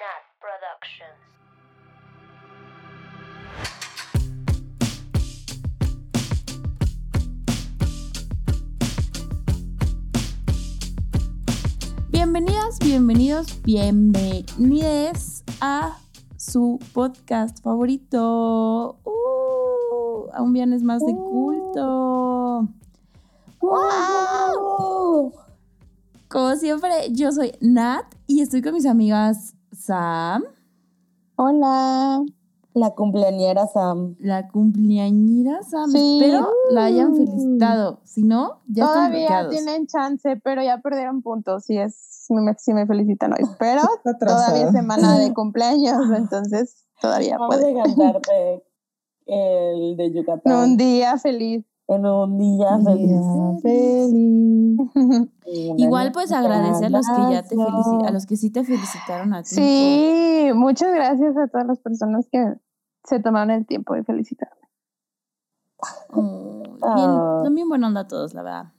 Nat Productions. Bienvenidas, bienvenidos, bienvenides a su podcast favorito. Uh, a un viernes más de culto. ¡Wow! Como siempre, yo soy Nat y estoy con mis amigas Sam, Hola, la cumpleañera Sam. la cumpleañera Sam. Sí. Espero la hayan felicitado. Si no, ya Todavía tienen chance, pero ya perdieron puntos. Si es, si me, si me felicitan hoy. Pero todavía es semana de cumpleaños, entonces todavía Vamos puede. a cantarte el de Yucatán. Un día feliz. En un día feliz. día feliz. Igual pues agradece a los que ya te a los que sí te felicitaron a ti. Sí, muchas gracias a todas las personas que se tomaron el tiempo de felicitarme. Oh, bien, Ah. buena onda todos, la verdad.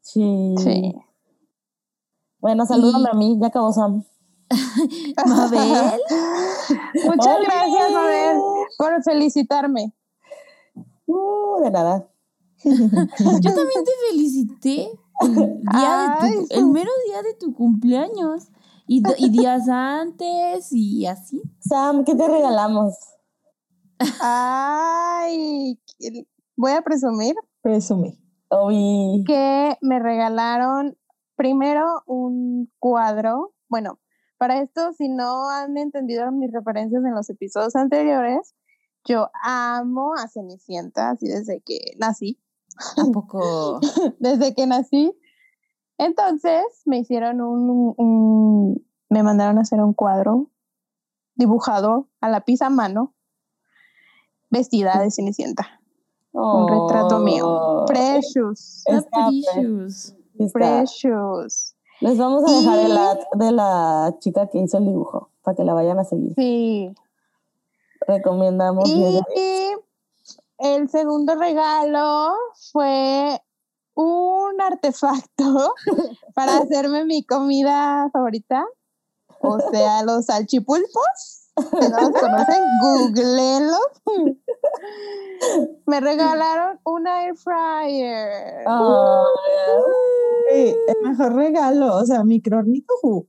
Sí. Sí. Bueno, salúdame Y- a mí, ya acabó Sam. Mabel, Muchas gracias, Mabel, por felicitarme. Uh, de nada. yo también te felicité el día de tu, el mero día de tu cumpleaños y, días antes y así. Sam, ¿qué te regalamos? Ay, voy a presumir Presume. Obi. que me regalaron primero un cuadro. Bueno, para esto, si no han entendido mis referencias en los episodios anteriores, yo amo a Cenicienta, así desde que nací. ¿A poco? Desde que nací. Entonces me hicieron un, un- me mandaron a hacer un cuadro dibujado a lápiz a mano, vestida de Cenicienta. Un retrato mío. Oh. Precious. Precious. Precious. Les vamos a dejar Y- el ad de la chica que hizo el dibujo para que la vayan a seguir. Sí. Recomendamos. Y bien. El segundo regalo fue un artefacto para hacerme mi comida favorita. O sea, los salchipulpos. Que no los conocen, googleenlos. Me regalaron un air fryer. Ah, Ey, el mejor regalo, o sea, microornito ju.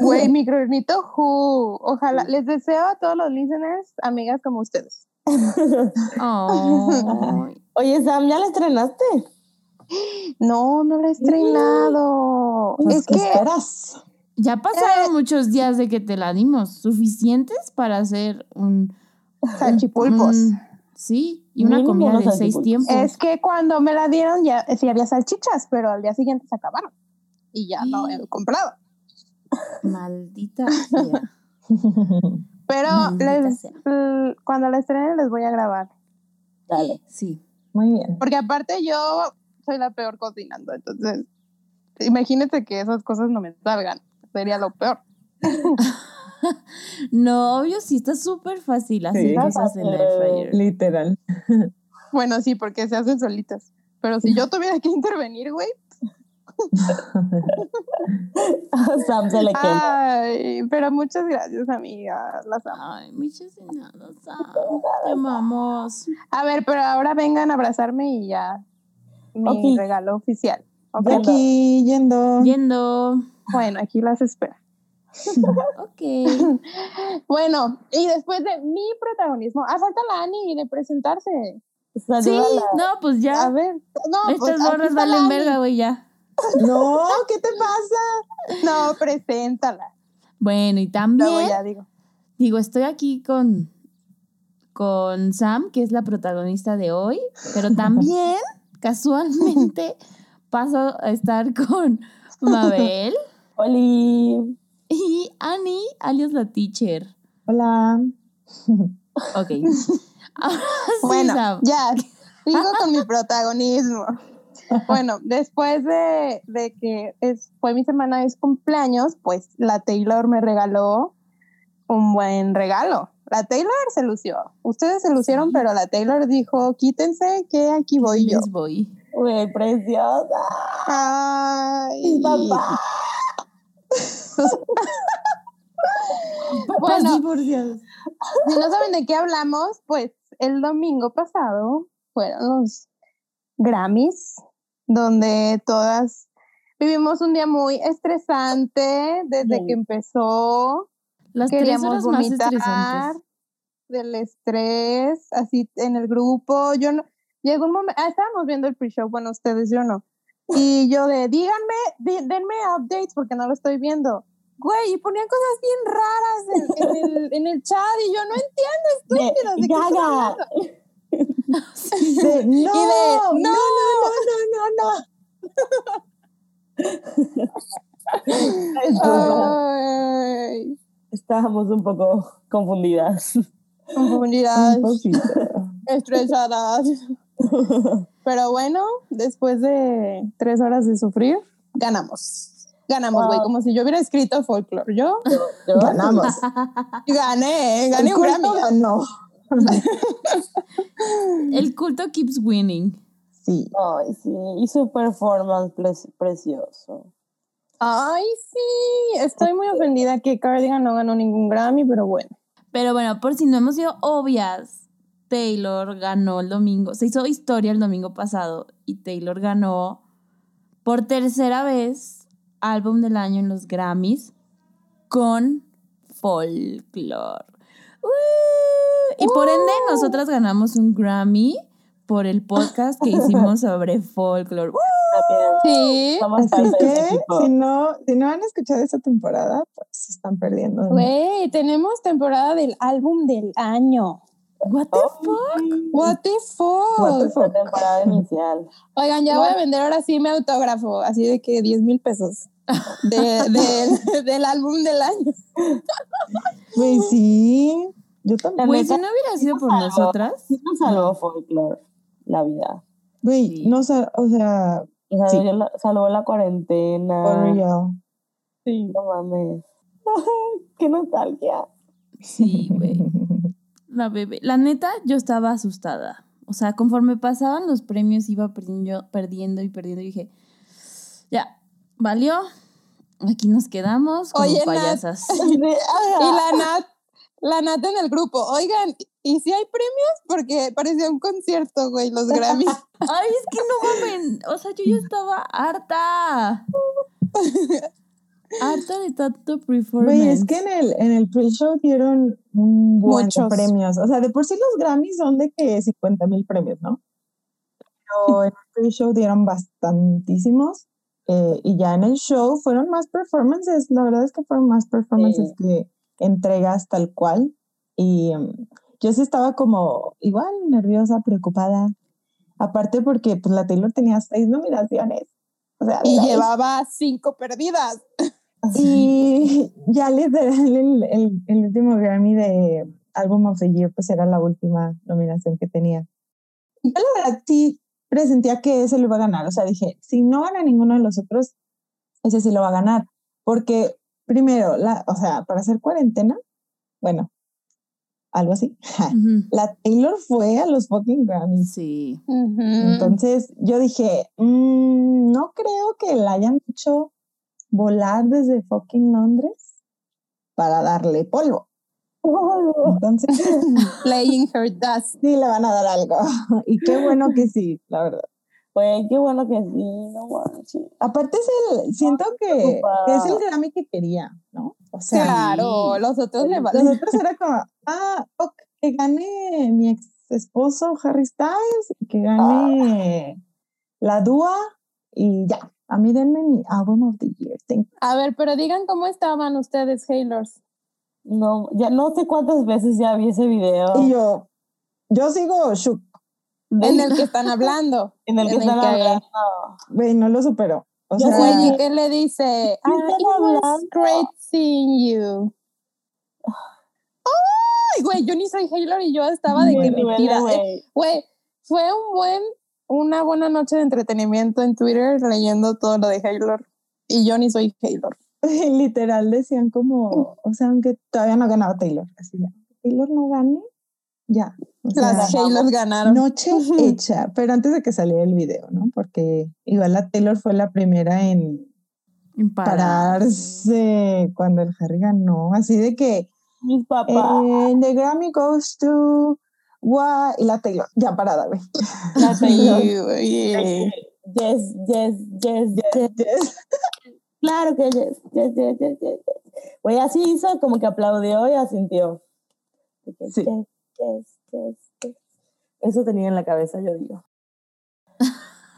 Güey, microornito who. Ojalá, les deseo a todos los listeners, amigas como ustedes. Oye, Sam, ¿ya la estrenaste? No, no lo he estrenado. Pues, es ¿qué que esperas? Ya pasaron muchos días de que te la dimos, suficientes para hacer un... salchipulpos. un- sí, y una Mínimo comida de seis tiempos. Es que cuando me la dieron ya sí había salchichas, pero al día siguiente se acabaron. Y ya no he comprado. Maldita sea. Pero les- cuando la estrenen les voy a grabar. Dale. Sí. Muy bien. Porque aparte yo soy la peor cocinando. Entonces, imagínate que esas cosas no me salgan. Sería lo peor. No, obvio, sí, está súper fácil hacer Sí. cosas en el air fryer. Literal. Bueno, sí, porque se hacen solitas. Pero si yo tuviera que intervenir, güey. Sam se le quema. Ay, pero muchas gracias, amigas. Las amo. Ay, muchas nada, Sam. Te amamos. A ver, pero ahora vengan a abrazarme y ya. Mi regalo oficial. Aquí yendo. Yendo. Bueno, aquí las espero. Ok. Bueno, y después de mi protagonismo, ah, falta la Ani de presentarse. Sí, Salúdala. no, pues A ya. ver, no, pues, Estas aquí borras está la valen verga, güey, ya. No, ¿qué te pasa? No, preséntala. Bueno, y Luego también, ya digo. digo, estoy aquí con, con Sam, que es la protagonista de hoy, pero también, casualmente, paso a estar con Mabel Oli. y Annie, alias la teacher. Hola. Ok. Ahora sí, Bueno, Sam. ya, sigo con mi protagonismo. Bueno, después de, de que es, fue mi semana de cumpleaños, pues la Taylor me regaló un buen regalo. La Taylor se lució. Ustedes se lucieron, Sí. pero la Taylor dijo, quítense que aquí voy yo. Les voy. Güey, preciosa. Ay. Papá. Bueno. Si no saben de qué hablamos, pues el domingo pasado fueron los Grammys, donde todas vivimos un día muy estresante desde Sí. que empezó. Las Queríamos más vomitar estresantes. del estrés, así en el grupo. Yo no, llegó un momento, ah, estábamos viendo el pre-show, bueno, ustedes, yo no. Y yo de, díganme, di- denme updates porque no lo estoy viendo. Güey, y ponían cosas bien raras en, en el, en el chat y yo no entiendo, estúpidos. ¿de qué Gaga. hablando?". De, no, no. no, no, no, no, no. Estábamos un poco confundidas. confundidas, Un estresadas. Pero bueno, después de tres horas de sufrir, ganamos. Ganamos, güey, Wow. como si yo hubiera escrito folklore. Yo Yo- Ganamos. gané, gané un Grammy. ganó. El culto keeps winning. Sí. Ay, sí, y su performance pre- precioso. Ay, sí, estoy muy ofendida que Cardigan no ganó ningún Grammy, pero bueno. Pero bueno, por si no hemos sido obvias, Taylor ganó el domingo, se hizo historia el domingo pasado y Taylor ganó por tercera vez álbum del año en los Grammys con Folklore. ¡Uh! Y por ende nosotras ganamos un Grammy por el podcast que hicimos sobre Folklore. ¡Uh! Sí, Así que si no, si no han escuchado esta temporada, pues se están perdiendo. güey, tenemos temporada del álbum del año. What the fuck? What the fuck? What the La fuck? temporada inicial. Oigan, ya voy a vender ahora sí mi autógrafo, así de que 10 mil pesos de, de- del álbum del año. Güey, sí. Yo también. Güey, si no hubiera sido por salvó. nosotras, nos salvó folklore la vida. Güey, Sí. no sa- o sea, O sea, Sí. yo la- salvó la cuarentena. for real. Sí. No mames. Qué nostalgia. sí, güey. La bebé. La neta, yo estaba asustada. O sea, conforme pasaban los premios, iba perdiendo, perdiendo y perdiendo. Y dije, ya, valió. Aquí nos quedamos como Oye, Nat. payasas. Y la Nat, la Nat en el grupo, oigan, ¿y si hay premios? Porque parecía un concierto, güey, los Grammys. Ay, es que no mamen. O sea, yo ya estaba harta. harta de tanto performance. Güey, es que en el, en el pre-show dieron un buen de Muchos. premios. O sea, de por sí los Grammys son de que 50 mil premios, ¿no? Pero en el pre-show dieron bastantísimos. eh, y ya en el show fueron más performances. La verdad es que fueron más performances Sí. que entregas tal cual. Y mm, yo sí estaba como igual nerviosa, preocupada. Aparte porque pues la Taylor tenía seis nominaciones. O sea, Y seis. llevaba cinco perdidas. Y ya literal el, el, el último Grammy de Album of the Year pues era la última nominación que tenía. Y yo la verdad sí presentía que ese lo iba a ganar. O sea, dije, si no gana ninguno de los otros, ese sí lo va a ganar. Porque primero, la, o sea, para hacer cuarentena, bueno, algo así. La Taylor fue a los fucking Grammys. Sí. Entonces yo dije, "Mm, no creo que la hayan hecho volar desde fucking Londres para darle polvo. Entonces Playing her dust. sí le van a dar algo. Y qué bueno que sí, la verdad. Güey, qué bueno que sí, no manches. Aparte es el, siento que, que es el Grammy que quería, ¿no? O sea, Claro, los otros le los valen. otros era como, ah, ok, que gane mi ex esposo Harry Styles y que gane la Dua y ya. A mí denme mi album of the year. Thank you. A ver, pero digan cómo estaban ustedes, Hailors. No, ya no sé cuántas veces ya vi ese video. Y yo, yo sigo shook, En el que están hablando. en el que en el están que- hablando. güey, no lo superó. O sea, Güey, ¿y qué le dice? Ah, it was great seeing you. Ay, güey, yo ni soy Hailor y yo estaba de que Muy me bueno, tira. eh, güey. Güey, fue un buen, una buena noche de entretenimiento en Twitter leyendo todo lo de Hailor. Y yo ni soy Hailor. literal decían como, o sea, aunque todavía no ganaba Taylor, así ya, Taylor no gane, ya. O sea, Las Hailors ganaron. noche hecha, pero antes de que saliera el video, ¿no? Porque igual la Taylor fue la primera en pararse cuando el Harry ganó, así de que Mis papás. Eh, the Grammy goes to Gua y la Taylor. Ya parada, güey. La Taylor. Güey. Yes, yes, yes, yes. Yes. Claro que yes, yes, yes, yes, yes. yes. Güey, así hizo, como que aplaudió y asintió. Sí. Yes, yes. Eso tenía en la cabeza, yo digo.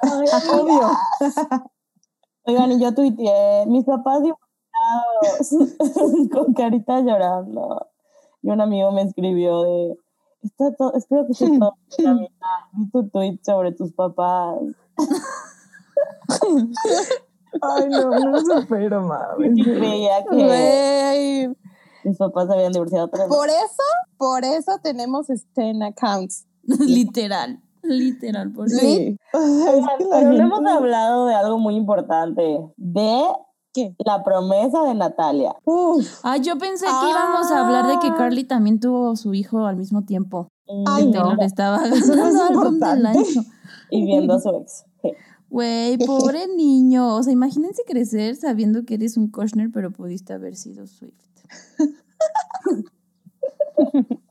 Ay, Obvio. Oigan, y yo tuiteé, mis papás divorciados, con carita llorando. Y un amigo me escribió de, Está todo, espero que esté todo bien, amiga. Vi tu tweet sobre tus papás. Ay, no, no lo supero, mami. Creía que. Mis papás se habían divorciado, pero no. Por eso, por eso tenemos Sten accounts. literal, literal, por eso. Sí. O sea, es que la Pero no gente- hemos hablado de algo muy importante, de ¿Qué? la promesa de Natalia. Uf, Ah, yo pensé que íbamos a hablar de que Ah. Carly también tuvo su hijo al mismo tiempo. Ay, Que no. Taylor estaba ganando álbum del año. Y viendo a su ex. Güey, pobre niño. O sea, imagínense crecer sabiendo que eres un Kushner, pero pudiste haber sido Swift.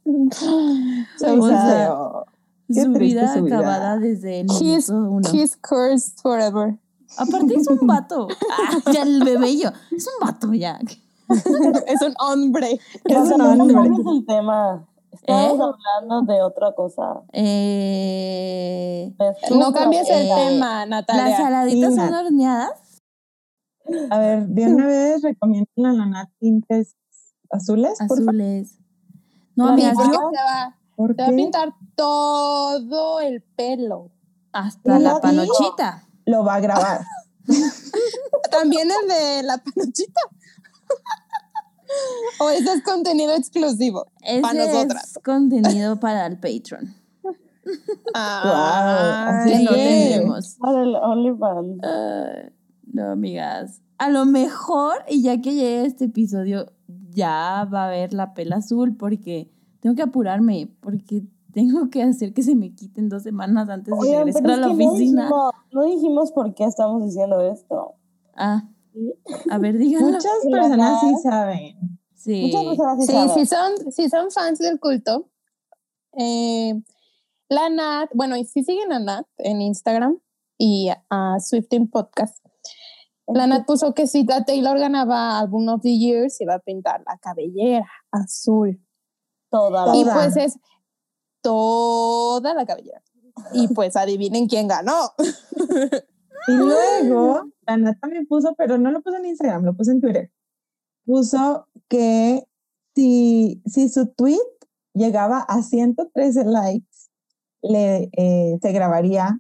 o sea, su vida su vida. acabada desde el He's, uno. he's cursed forever. Aparte es un vato. Ah, ya el bebé y yo. Es un vato ya. es un hombre. Es un no cambies el tema. Estamos ¿Eh? hablando de otra cosa. Eh, su No cambies el tema, Natalia. ¿Las saladitas son horneadas? A ver, de una vez recomiendan a la Nat tintes azules. Azules. No, Sí, amigas, porque yo te va, ¿Por te va a pintar todo el pelo. hasta la panochita. Lo va a grabar. También el de la panochita. o ese es contenido exclusivo. Ese Pa' nosotras. es contenido para el Patreon. Ah, así no es. tendremos. Para el OnlyFans. Ah, no, amigas. A lo mejor, y ya que llegue este episodio, ya va a haber la pela azul porque tengo que apurarme, porque tengo que hacer que se me quiten dos semanas antes de Oigan, regresar a la que no oficina. dijimos, no dijimos por qué estamos diciendo esto. Ah, a ver, díganlo. Muchas personas sí saben. Sí. Muchas personas sí, Sí, saben. si son, si son fans del culto, eh, la Nat, bueno, y si siguen a Nat en Instagram y a Swifting Podcast, la Nat puso que si Taylor ganaba Album of the Year, se iba a pintar la cabellera azul. Toda la Y Toda. pues es toda la cabellera. Y pues adivinen quién ganó. Y luego, la Nat también puso, pero no lo puso en Instagram, lo puso en Twitter. Puso que si, si su tweet llegaba a 113 likes, le, eh, se grabaría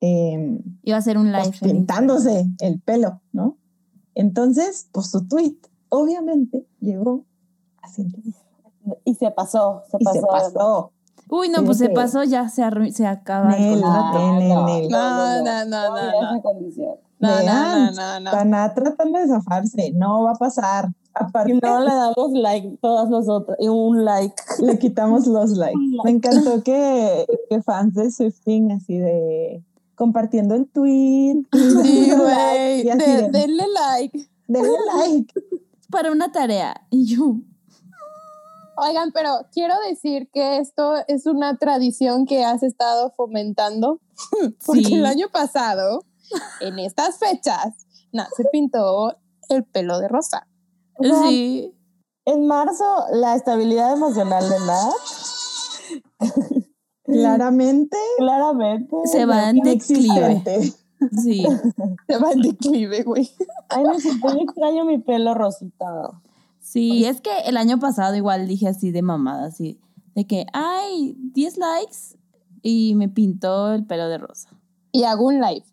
em, Iba a ser un live. pues, pintándose el pelo, ¿no? Entonces, pues su tweet obviamente llegó a 113 Y se pasó, se y pasó. se pasó. Uy, no, pues se que- pasó, ya se, arru- se acaba el contrato. nel, nel, nel. No, no, no, no, no. No, no, no, Vean, no, no. Van a tratando de zafarse, no va a pasar. Aparte, no le damos like todas nosotras. Y un like. le quitamos los likes. Me encantó que, que fans de Swifting así de compartiendo el tweet. Sí, güey. like, De- de, denle like. denle like. Para una tarea. Y yo, Oigan, pero quiero decir que esto es una tradición que has estado fomentando, porque Sí. el año pasado, en estas fechas, Nat se pintó el pelo de rosa. O sea, sí. En marzo, la estabilidad emocional de Nat, Claramente claramente. Se va en declive. Sí. Se va en declive, güey. Ay, no sé, yo extraño mi pelo rosita. Sí, es que el año pasado igual dije así de mamada, así, de que, ay, 10 likes y me pintó el pelo de rosa. Y hago un live.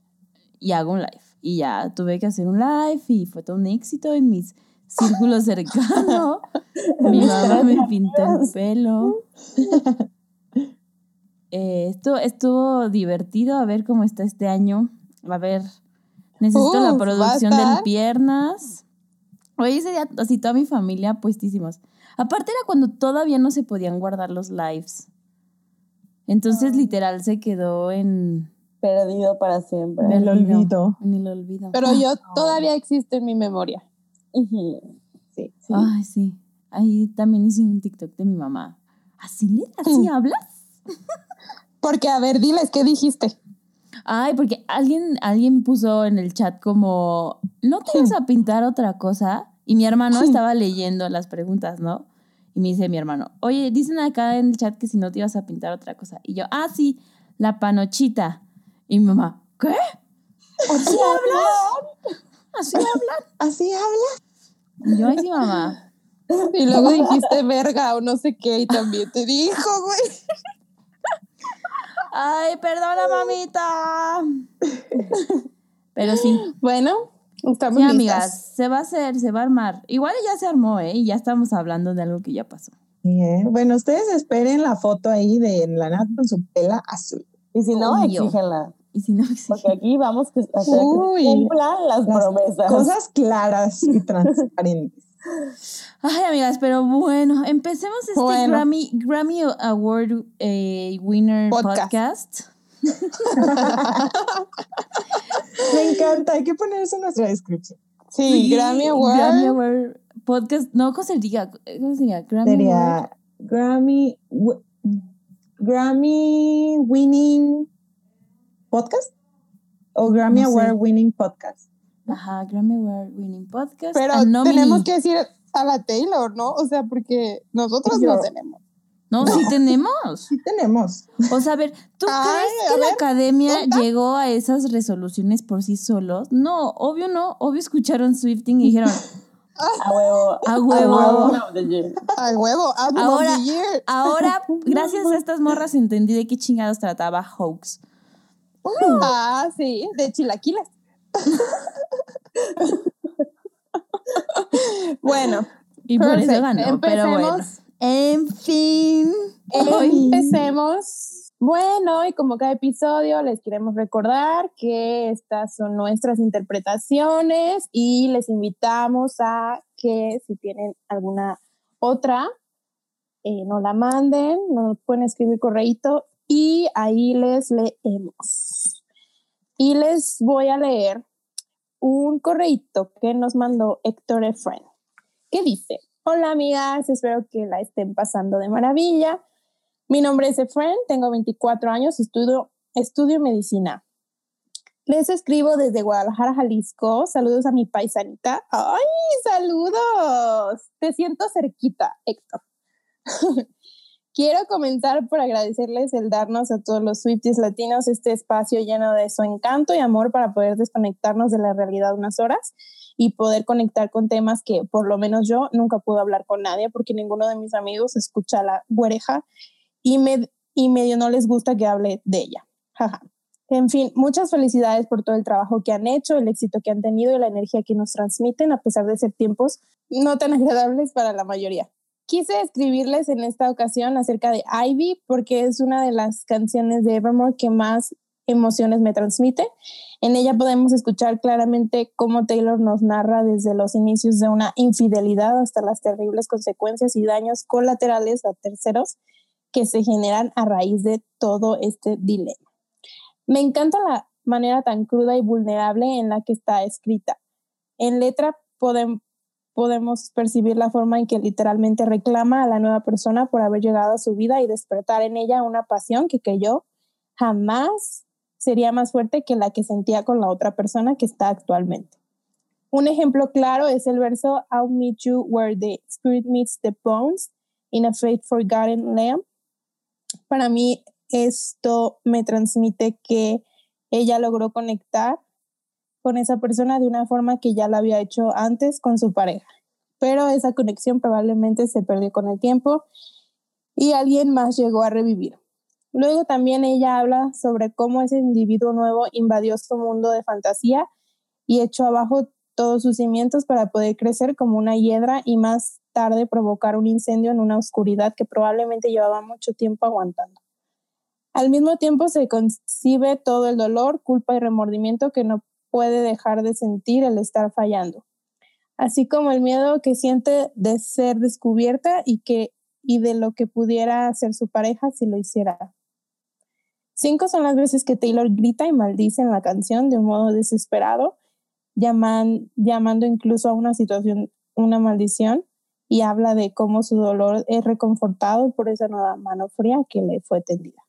Y hago un live. Y ya tuve que hacer un live y fue todo un éxito en mis círculos cercanos. Mi mamá me pintó el pelo. Eh, esto estuvo divertido a ver cómo está este año. A ver, necesito la producción del piernas. Hoy ese día, así toda mi familia puestísimos. Aparte era cuando todavía no se podían guardar los lives. Entonces, literal, se quedó en, Perdido para siempre. En el olvido. en el olvido. Pero yo todavía existe en mi memoria. Sí, sí. Ay, sí. ahí también hice un TikTok de mi mamá. ¿Así, le, así hablas? Porque, a ver, diles, ¿qué dijiste? Ay, porque alguien, alguien puso en el chat como, ¿no te vas a pintar otra cosa? Y mi hermano estaba leyendo las preguntas, ¿no? Y me dice mi hermano, oye, dicen acá en el chat que si no te ibas a pintar otra cosa. Y yo, ah, sí, la panochita. Y mi mamá, ¿qué? ¿Así hablas? ¿Así hablan? ¿Así habla? Y yo, ay, sí, mamá. Y luego dijiste verga o no sé qué, y también te dijo, güey. Ay, perdona, mamita. Pero sí. Bueno, estamos Sí, listas. amigas, se va a hacer, se va a armar. Igual ya se armó, ¿eh? Y ya estamos hablando de algo que ya pasó. Bien. Bueno, ustedes esperen la foto ahí de la Nat con su pela azul. Y si no, exígenla. Y si no, Porque aquí vamos que- a hacer que cumplan las, Las promesas. Cosas claras y transparentes. Ay, amigas, pero bueno, empecemos este Bueno. Grammy, Grammy Award eh, Winner Podcast. podcast. Me encanta, hay que poner eso en nuestra descripción. Sí, Grammy Award. Grammy Award Podcast. No, ¿cómo se diga? ¿Cómo sería? Grammy Award. Sería Grammy, Grammy Winning Podcast o Grammy No sé. Award Winning Podcast. Ajá, Grammy Award Winning Podcast. Pero tenemos que decir a la Taylor, ¿no? O sea, porque nosotros Yo. no tenemos. No, sí tenemos. Sí tenemos. O sea, a ver, ¿tú Ay, crees a que la academia llegó a esas resoluciones por sí solos? No, obvio no. Obvio escucharon Swifting y dijeron, A huevo. a huevo. The year. Al huevo, Ahora- of the year. Ahora, gracias a estas morras, entendí de qué chingados trataba Hoax. Ah, sí, de chilaquiles. bueno, Y por eso ganó, pero bueno. En fin. Hoy- empecemos. Bueno, y como cada episodio, les queremos recordar que estas son nuestras interpretaciones y les invitamos a que si tienen alguna otra, eh, nos la manden, nos pueden escribir correíto y ahí les leemos. Y les voy a leer un correíto que nos mandó Héctor Efren, que dice, hola amigas, espero que la estén pasando de maravilla. Mi nombre es Efren, tengo 24 años estudio, estudio medicina. Les escribo desde Guadalajara, Jalisco. Saludos a mi paisanita. ¡Ay, saludos! Te siento cerquita, Héctor. Quiero comenzar por agradecerles el darnos a todos los Swifties latinos este espacio lleno de su encanto y amor para poder desconectarnos de la realidad unas horas y poder conectar con temas que por lo menos yo nunca pude hablar con nadie porque ninguno de mis amigos escucha la güereja y, me, y medio no les gusta que hable de ella. En fin, muchas felicidades por todo el trabajo que han hecho, el éxito que han tenido y la energía que nos transmiten a pesar de ser tiempos no tan agradables para la mayoría. Quise escribirles en esta ocasión acerca de Ivy porque es una de las canciones de Evermore que más emociones me transmite. En ella podemos escuchar claramente cómo Taylor nos narra desde los inicios de una infidelidad hasta las terribles consecuencias y daños colaterales a terceros que se generan a raíz de todo este dilema. Me encanta la manera tan cruda y vulnerable en la que está escrita. En letra podemos podemos percibir la forma en que literalmente reclama a la nueva persona por haber llegado a su vida y despertar en ella una pasión que creyó jamás sería más fuerte que la que sentía con la otra persona que está actualmente. Un ejemplo claro es el verso I'll meet you where the spirit meets the bones in a faith forgotten lamb. Para mí esto me transmite que ella logró conectar con esa persona de una forma que ya lo había hecho antes con su pareja. Pero esa conexión probablemente se perdió con el tiempo y alguien más llegó a revivir. Luego también ella habla sobre cómo ese individuo nuevo invadió su mundo de fantasía y echó abajo todos sus cimientos para poder crecer como una hiedra y más tarde provocar un incendio en una oscuridad que probablemente llevaba mucho tiempo aguantando. Al mismo tiempo se concibe todo el dolor, culpa y remordimiento que no puede dejar de sentir el estar fallando, así como el miedo que siente de ser descubierta y, que, y de lo que pudiera hacer su pareja si lo hiciera. Cinco son las veces que Taylor grita y maldice en la canción de un modo desesperado, llaman, llamando incluso a una situación una maldición. y habla de cómo su dolor es reconfortado por esa nueva mano fría que le fue tendida.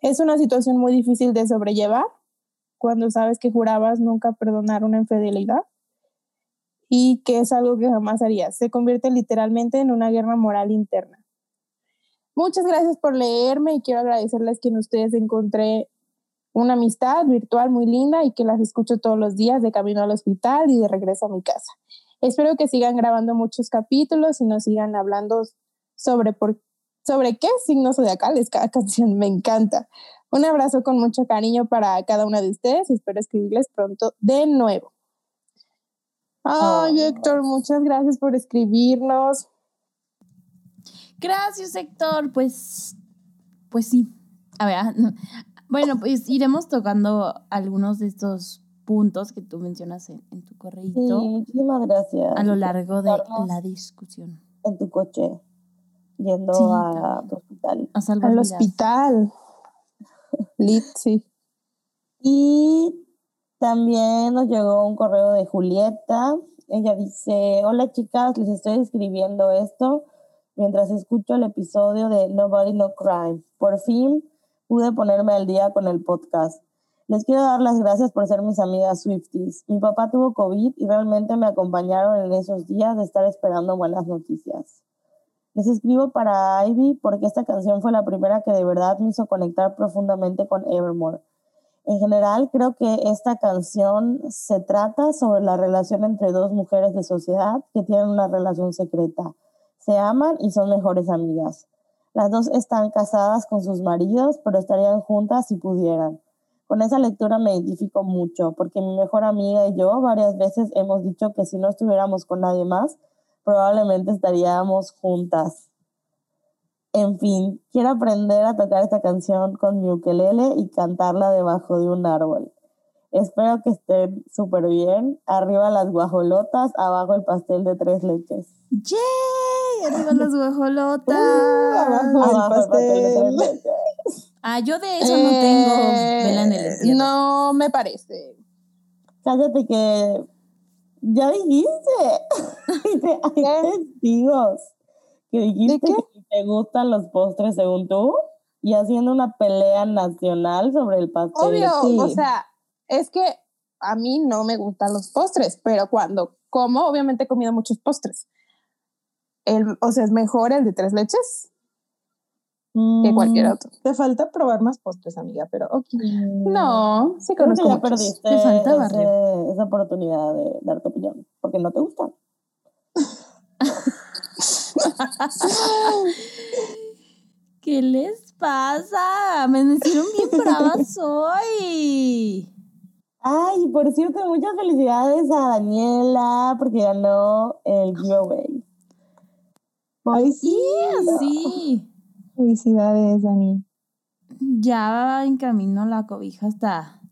Es una situación muy difícil de sobrellevar cuando sabes que jurabas nunca perdonar una infidelidad y que es algo que jamás harías. Se convierte literalmente en una guerra moral interna. Muchas gracias por leerme y quiero agradecerles que en ustedes encontré una amistad virtual muy linda y que las escucho todos los días de camino al hospital y de regreso a mi casa. Espero que sigan grabando muchos capítulos y nos sigan hablando sobre por, sobre qué signo zodiacales cada canción. Me encanta. Un abrazo con mucho cariño para cada una de ustedes y espero escribirles pronto de nuevo. Ay, Oh. Héctor, muchas gracias por escribirnos. Gracias, Héctor. Pues, pues sí. A ver, ah, no. bueno, pues iremos tocando algunos de estos puntos que tú mencionas en, en tu Sí, correíto muchísimas gracias. a lo largo de la discusión. En tu coche, yendo Sí, a también. tu hospital. A Al hospital. Lit. Y también nos llegó un correo de Julieta. Ella dice, hola chicas, les estoy escribiendo esto mientras escucho el episodio de Nobody No Crime. Por fin pude ponerme al día con el podcast. Les quiero dar las gracias por ser mis amigas Swifties. Mi papá tuvo COVID y realmente me acompañaron en esos días de estar esperando buenas noticias. Les escribo para Ivy porque esta canción fue la primera que de verdad me hizo conectar profundamente con Evermore. En general, creo que esta canción se trata sobre la relación entre dos mujeres de sociedad que tienen una relación secreta. Se aman y son mejores amigas. Las dos están casadas con sus maridos, pero estarían juntas si pudieran. Con esa lectura me identifico mucho, porque mi mejor amiga y yo varias veces hemos dicho que si no estuviéramos con nadie más, probablemente estaríamos juntas. En fin, quiero aprender a tocar esta canción con mi ukelele y cantarla debajo de un árbol. Espero que estén súper bien. Arriba las guajolotas, abajo el pastel de tres leches. ¡Yay! ¡Arriba las guajolotas! abajo. el Abajo el pastel de tres leches. Ah, yo de eso no tengo Eh, vela en el entierro. No me parece. Cállate que ya dijiste. Hay testigos que dijiste que te gustan los postres según tú y haciendo una pelea nacional sobre el pastel. Obvio, sí. o sea, es que a mí no me gustan los postres, pero cuando como, obviamente he comido muchos postres. El, o sea, es mejor el de tres leches que cualquier Mm, otro. Te falta probar más postres, amiga, pero ok. mm, No, sí Creo que conozco ya muchos. perdiste Te falta ese- esa oportunidad de dar tu opinión, porque no te gustan. ¿Qué les pasa? Me hicieron bien bravas hoy. Ay, por cierto, muchas felicidades a Daniela porque ganó el giveaway. Ay, sí. Felicidades, Dani. Ya va en camino la cobija hasta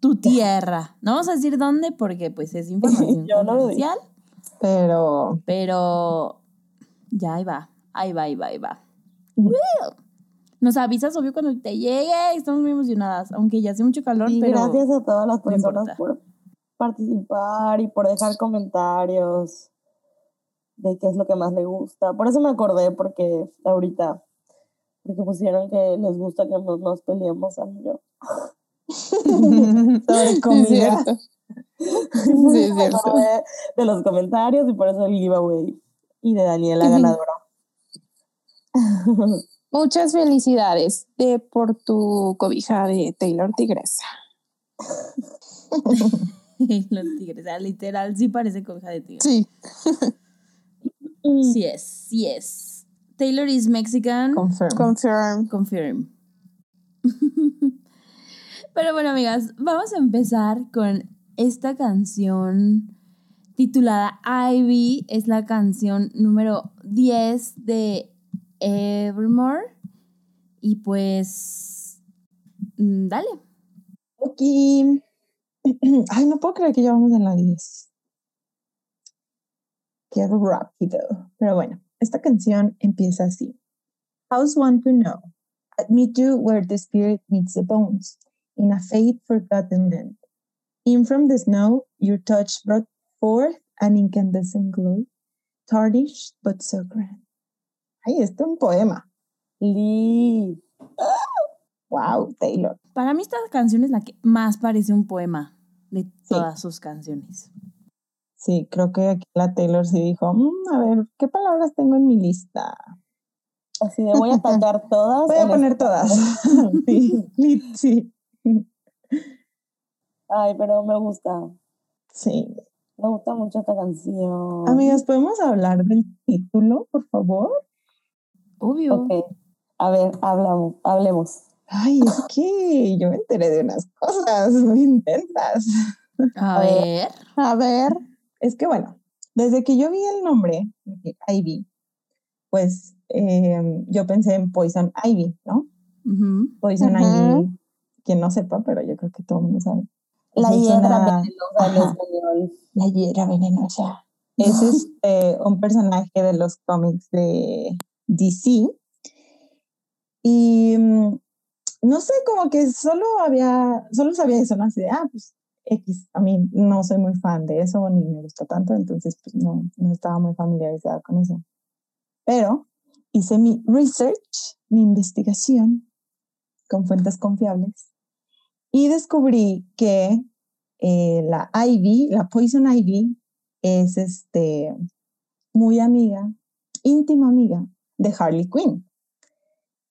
tu tierra. No vamos a decir dónde porque pues es información Yo no lo dije. confidencial, Pero pero ya ahí va, ahí va, ahí va, ahí va. Nos avisas, obvio, cuando te llegue. Estamos muy emocionadas, aunque ya hace mucho calor, Y pero gracias a todas las personas por participar y por dejar comentarios de qué es lo que más le gusta. Por eso me acordé, porque ahorita, porque pusieron que les gusta que nos, nos peleemos a mí y yo. sobre Sí, es comida. cierto. Por Sí, eso es me cierto. acordé de los comentarios y por eso el giveaway. Y de Daniela ganadora. Muchas felicidades de, por tu cobija de Taylor Tigresa. los tigres, ah, literal, sí parece cobija de tigre. Sí. Sí es, sí es. Taylor is Mexican. Confirm. Confirm. Confirm. Pero bueno, amigas, vamos a empezar con esta canción titulada Ivy. Es la canción número 10 de Evermore. Y pues, mm, dale. Ok. Ay, no puedo creer que ya vamos en la 10. Qué rápido. Pero bueno, esta canción empieza así. How's one to know? Meet you where the spirit meets the bones, in a fate forgotten land. In from the snow, your touch brought forth an incandescent glow, Tardish but so grand. Ay, este es un poema. Lee. Wow, Taylor. Para mí esta canción es la que más parece un poema de todas sus canciones. Sí, creo que aquí la Taylor sí dijo, "Mm, a ver, ¿qué palabras tengo en mi lista? Así de voy a sacar todas. Voy a poner todas. sí, sí, sí. Ay, pero me gusta. Sí. Me gusta mucho esta canción. Amigas, ¿podemos hablar del título, por favor? Obvio. Ok. A ver, hablamos, hablemos. Ay, es que yo me enteré de unas cosas muy intensas. A A ver. ver. A ver. Es que bueno, desde que yo vi el nombre, Ivy, pues eh, yo pensé en Poison Ivy, ¿no? Poison. Ivy, quien no sepa, pero yo creo que todo el mundo sabe. La hiedra venenosa en Ajá. español. La hiedra venenosa. Es este, un personaje de los cómics de DC. Y mm, no sé, como que solo había, solo sabía eso, ¿no? Así de, ah, pues X, a mí no soy muy fan de eso, ni me gusta tanto, entonces pues no, no estaba muy familiarizada con eso. Pero hice mi research, mi investigación con fuentes confiables y descubrí que eh, la Ivy, la Poison Ivy, es este, muy amiga, íntima amiga de Harley Quinn.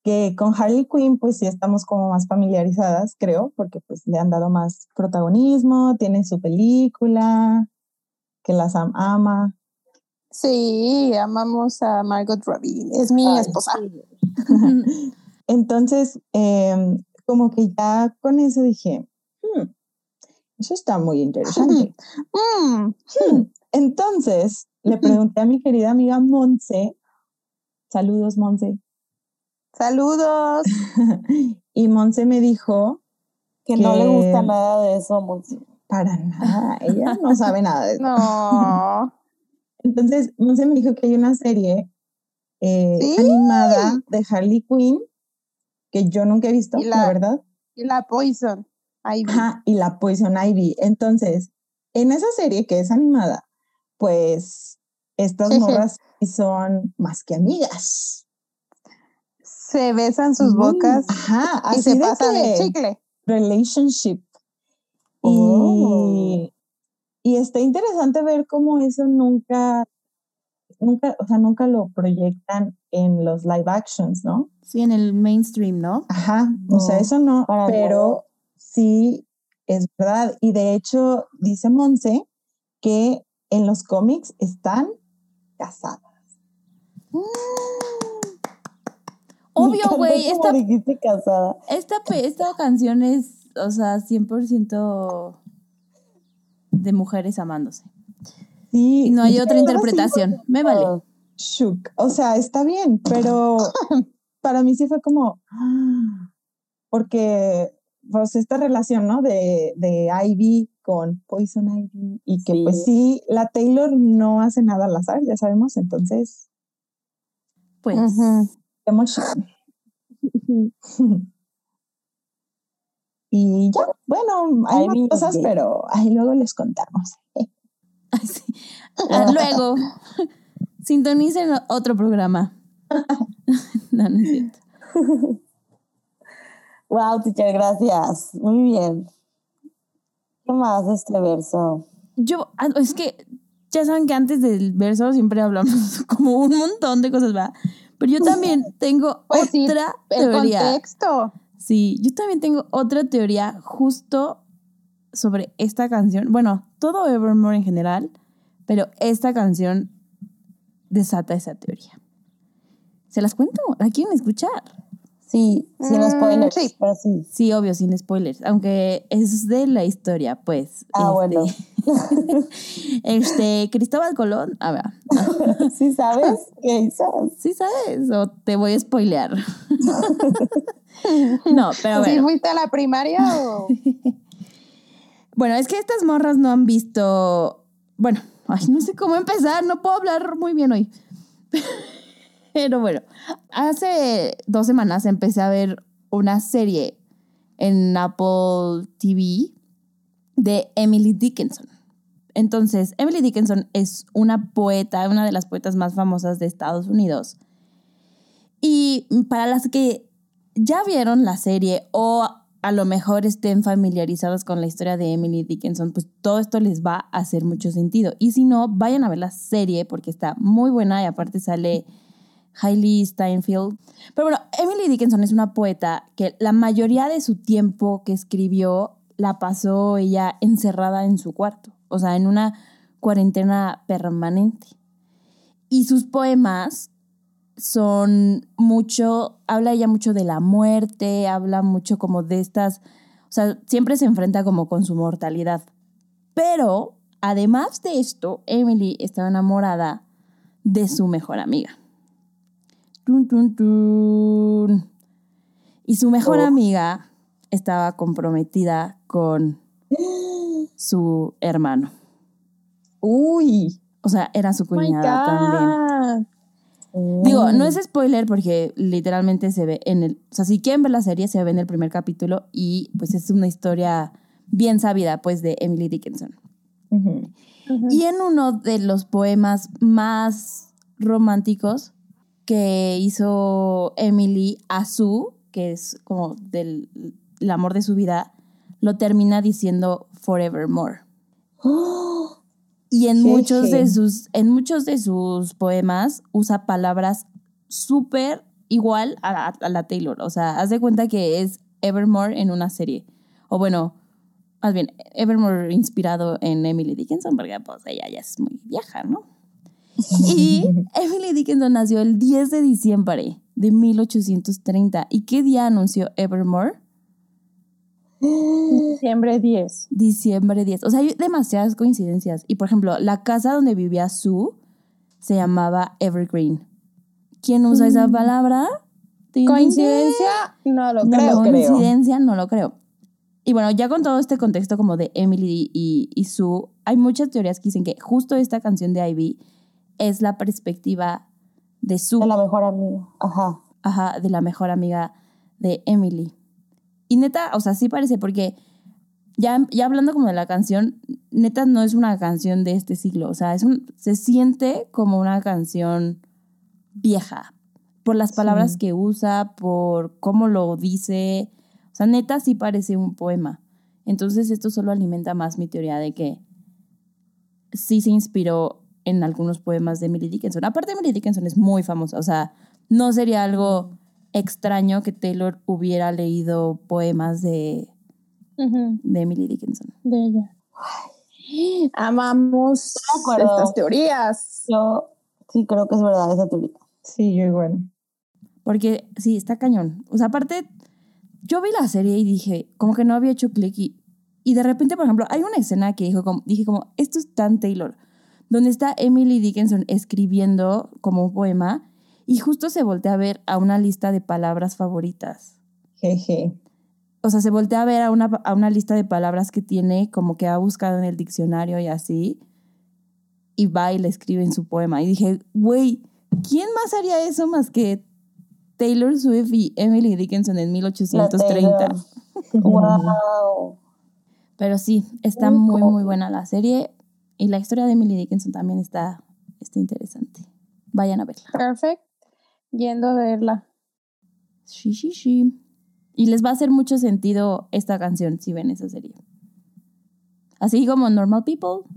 Que con Harley Quinn, pues sí estamos como más familiarizadas, creo, porque pues le han dado más protagonismo, tiene su película, que las am- ama. Sí, amamos a Margot Robbie. Es mi Ay, esposa. sí. Entonces, em, como que ya con eso dije, "Hmm, eso está muy interesante. Mm, Hmm. Entonces, le pregunté a mi querida amiga Monse, saludos Monse, Saludos. y Monse me dijo, Que no le gusta nada de eso, Monse. para nada, ella no sabe nada de eso. No. Entonces, Monse me dijo que hay una serie eh, Sí. animada de Harley Quinn que yo nunca he visto, la, la- verdad. Y la Poison. Ivy. Ajá, y la Poison Ivy. Entonces, en esa serie que es animada, pues estas morras sí son más que amigas. Se besan sus Mm, bocas Ajá, y así se de pasan el chicle. relationship. Oh. Y, y está interesante ver cómo eso nunca, nunca, o sea, nunca lo proyectan en los live actions, ¿no? Sí, en el mainstream, ¿no? Ajá, o sea, eso no, para pero sí es verdad. Y de hecho, dice Monse que en los cómics están casadas. Obvio, güey. Esta, dijiste casada. esta, esta canción es, o sea, 100% de mujeres amándose. Sí, Y no hay otra interpretación. Me vale. Shook. O sea, está bien, pero para mí sí fue como, porque pues esta relación, ¿no? De, de Ivy con Poison Ivy y que pues sí, la Taylor no hace nada al azar, ya sabemos, entonces, Pues. Emoción. Y ya, bueno, hay más cosas, pero ahí luego les contamos. Ay, sí. Ah, Luego, sintonicen otro programa. no, no es cierto. Wow, teacher, gracias. Muy bien. ¿Qué más de este verso? Yo, ah, es que ya saben que antes del verso siempre hablamos como un montón de cosas, ¿va? Pero yo también tengo Pues sí, otra El teoría. contexto. Sí, yo también tengo otra teoría justo sobre esta canción. Bueno, todo Evermore en general, pero esta canción desata esa teoría. ¿Se las cuento? ¿La quieren escuchar? Sí, sin Mm, spoilers, sí. pero sí. Sí, obvio, sin spoilers. Aunque es de la historia, pues. Ah, este, bueno. este, Cristóbal Colón. A ver, ¿Sí sabes qué hizo? ¿sí sabes? O te voy a spoilear. no, pero ¿Sí bueno. fuiste a la primaria o...? Bueno, es que estas morras no han visto. Bueno, ay, no sé cómo empezar, no puedo hablar muy bien hoy. Pero bueno, hace dos semanas empecé a ver una serie en Apple TV de Emily Dickinson. Entonces, Emily Dickinson es una poeta, una de las poetas más famosas de Estados Unidos. Y para las que ya vieron la serie o a lo mejor estén familiarizados con la historia de Emily Dickinson, pues todo esto les va a hacer mucho sentido. Y si no, vayan a ver la serie porque está muy buena y aparte sale Hailey Steinfeld. Pero bueno, Emily Dickinson es una poeta que la mayoría de su tiempo que escribió la pasó ella encerrada en su cuarto, o sea, en una cuarentena permanente. Y sus poemas son mucho, habla ella mucho de la muerte, habla mucho como de estas, o sea, siempre se enfrenta como con su mortalidad. Pero, además de esto, Emily estaba enamorada de su mejor amiga. Tun, tun, tun. Y su mejor Oh. amiga estaba comprometida con su hermano. Uy, O sea, era su Oh cuñada también. God. Digo, no es spoiler porque literalmente se ve en el. O sea, si quieren ver la serie, se ve en el primer capítulo y pues es una historia bien sabida, pues, de Emily Dickinson. Y en uno de los poemas más románticos que hizo Emily a Sue, que es como del el amor de su vida, lo termina diciendo forevermore. Y en Jeje. muchos de sus, en muchos de sus poemas usa palabras súper igual a la, a la Taylor. O sea, haz de cuenta que es Evermore en una serie. O bueno, más bien, Evermore inspirado en Emily Dickinson, porque pues ella ya es muy vieja, ¿no? Y Emily Dickinson nació el 10 de diciembre de 1830. ¿Y qué día anunció Evermore? Diciembre 10. Diciembre 10. O sea, hay demasiadas coincidencias. Y por ejemplo, la casa donde vivía Sue se llamaba Evergreen. ¿Quién usa esa palabra? Tin, tin. ¿Coincidencia? No lo No creo. lo creo. Coincidencia, no lo creo. Y bueno, ya con todo este contexto como de Emily y, y Sue, hay muchas teorías que dicen que justo esta canción de Ivy es la perspectiva de Sue. De la mejor amiga. Ajá. Ajá, de la mejor amiga de Emily. Y neta, o sea, sí parece, porque ya, ya hablando como de la canción, neta no es una canción de este siglo. O sea, es un, se siente como una canción vieja. Por las palabras Sí. que usa, por cómo lo dice. O sea, neta sí parece un poema. Entonces esto solo alimenta más mi teoría de que sí se inspiró en algunos poemas de Emily Dickinson. Aparte, Emily Dickinson es muy famosa. O sea, no sería algo extraño que Taylor hubiera leído poemas de, de Emily Dickinson. De ella. Amamos de acuerdo. estas teorías. Yo sí creo que es verdad esa teoría. Sí, yo igual. Porque sí, está cañón. O sea, aparte, yo vi la serie y dije, como que no había hecho clic y, y de repente, por ejemplo, hay una escena que dijo como, dije como, esto es tan Taylor, donde está Emily Dickinson escribiendo como un poema y justo se voltea a ver a una lista de palabras favoritas. Jeje. O sea, se voltea a ver a una, a una lista de palabras que tiene, como que ha buscado en el diccionario y así, y va y le escribe en su poema. Y dije, güey, ¿quién más haría eso más que Taylor Swift y Emily Dickinson en La 1830? Taylor. Wow. Pero sí, está Muy muy buena la serie. Y la historia de Emily Dickinson también está, está interesante. Vayan a verla. Perfect. Yendo a verla. Sí, sí, sí. Y les va a hacer mucho sentido esta canción si ven esa serie. Así como Normal People,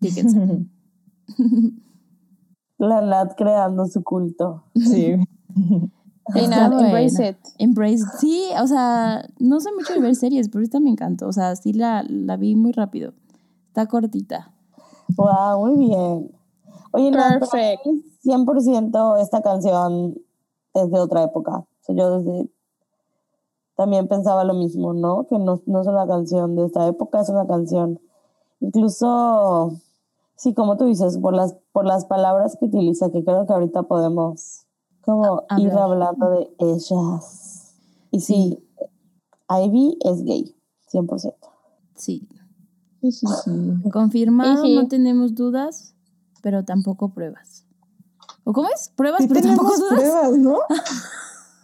Dickinson. La Nat creando su culto. Sí. Y nada, embrace it. Embrace. Sí, o sea, no sé mucho de ver series, pero esta me encantó. O sea, sí la, la vi muy rápido. Está cortita. Wow, muy bien. Oye, Perfect. 100% esta canción es de otra época. O sea, yo desde también pensaba lo mismo, ¿no? Que no, no es una canción de esta época, es una canción incluso, sí, como tú dices, por las, por las palabras que utiliza, que creo que ahorita podemos como A- ir hablando de ellas. Y sí, Ivy es gay, 100%. Sí. Sí. Confirmado, Iji. no tenemos dudas, pero tampoco pruebas. ¿O cómo es? Pruebas, Sí pero tampoco tenemos dudas. pruebas, ¿no?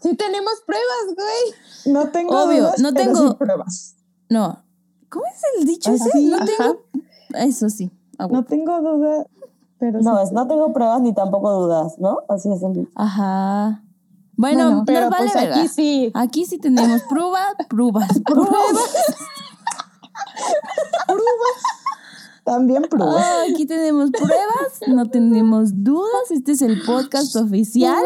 Sí tenemos pruebas, güey. No tengo Obvio, dudas, no pero tengo- sí pruebas. No. ¿Cómo es el dicho Ah, ese? sí, no ajá. tengo Eso sí. No tengo duda, pero No, sí. es, no tengo pruebas ni tampoco dudas, ¿no? Así es el Ajá. Bueno, Bueno, nos Pero vale pues aquí sí. Aquí sí tenemos pruebas, pruebas, pruebas. También pruebas. Ah, aquí tenemos pruebas, no tenemos dudas. Este es el podcast oficial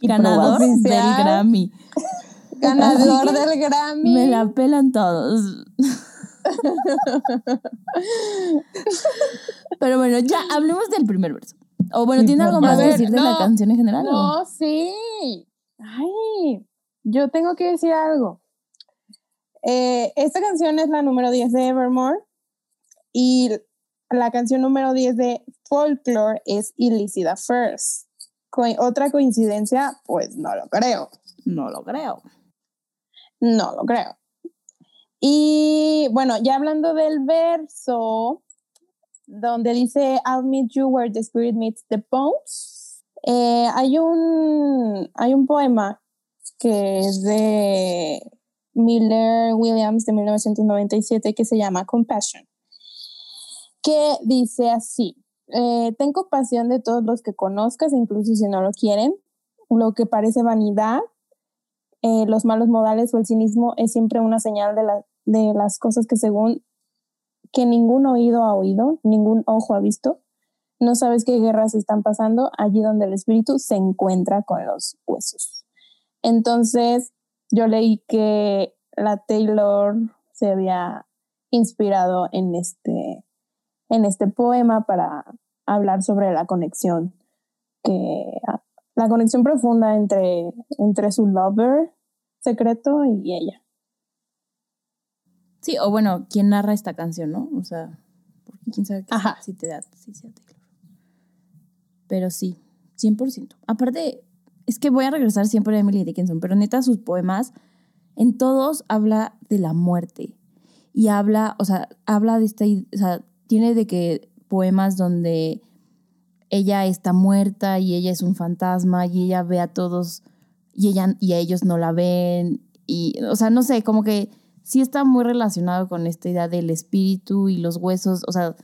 ganador del. Grammy. Ganador del Grammy. Me la pelan todos. Pero bueno, ya hablemos del primer verso. O bueno, ¿tiene algo más que decir de la canción en general? o? No, sí. Ay, yo tengo que decir algo. Eh, esta canción es la número 10 de Evermore y la canción número 10 de Folklore es Illicida First. Co- otra coincidencia, pues no lo creo. No lo creo. No lo creo. Y bueno, ya hablando del verso, donde dice, I'll meet you where the spirit meets the bones, eh, hay, un, hay un poema que es de Miller Williams de 1997 que se llama Compassion, que dice así, eh, ten compasión de todos los que conozcas, incluso si no lo quieren, lo que parece vanidad eh, los malos modales o el cinismo es siempre una señal de, la- de las cosas que según que ningún oído ha oído, ningún ojo ha visto. No sabes qué guerras están pasando allí donde el espíritu se encuentra con los huesos. Entonces, yo leí que la Taylor se había inspirado en este, en este poema para hablar sobre la conexión que la conexión profunda entre, entre su lover secreto y ella. Sí, o bueno, ¿quién narra esta canción, no? O sea, porque quién sabe qué Ajá. si te da, si sea Taylor. Pero sí, 100%. Aparte, es que voy a regresar siempre a Emily Dickinson, pero neta sus poemas, en todos habla de la muerte. Y habla, o sea, habla de esta, o sea, tiene de que poemas donde ella está muerta y ella es un fantasma y ella ve a todos y ella y a ellos no la ven y o sea, no sé, como que sí está muy relacionado con esta idea del espíritu y los huesos, o sea,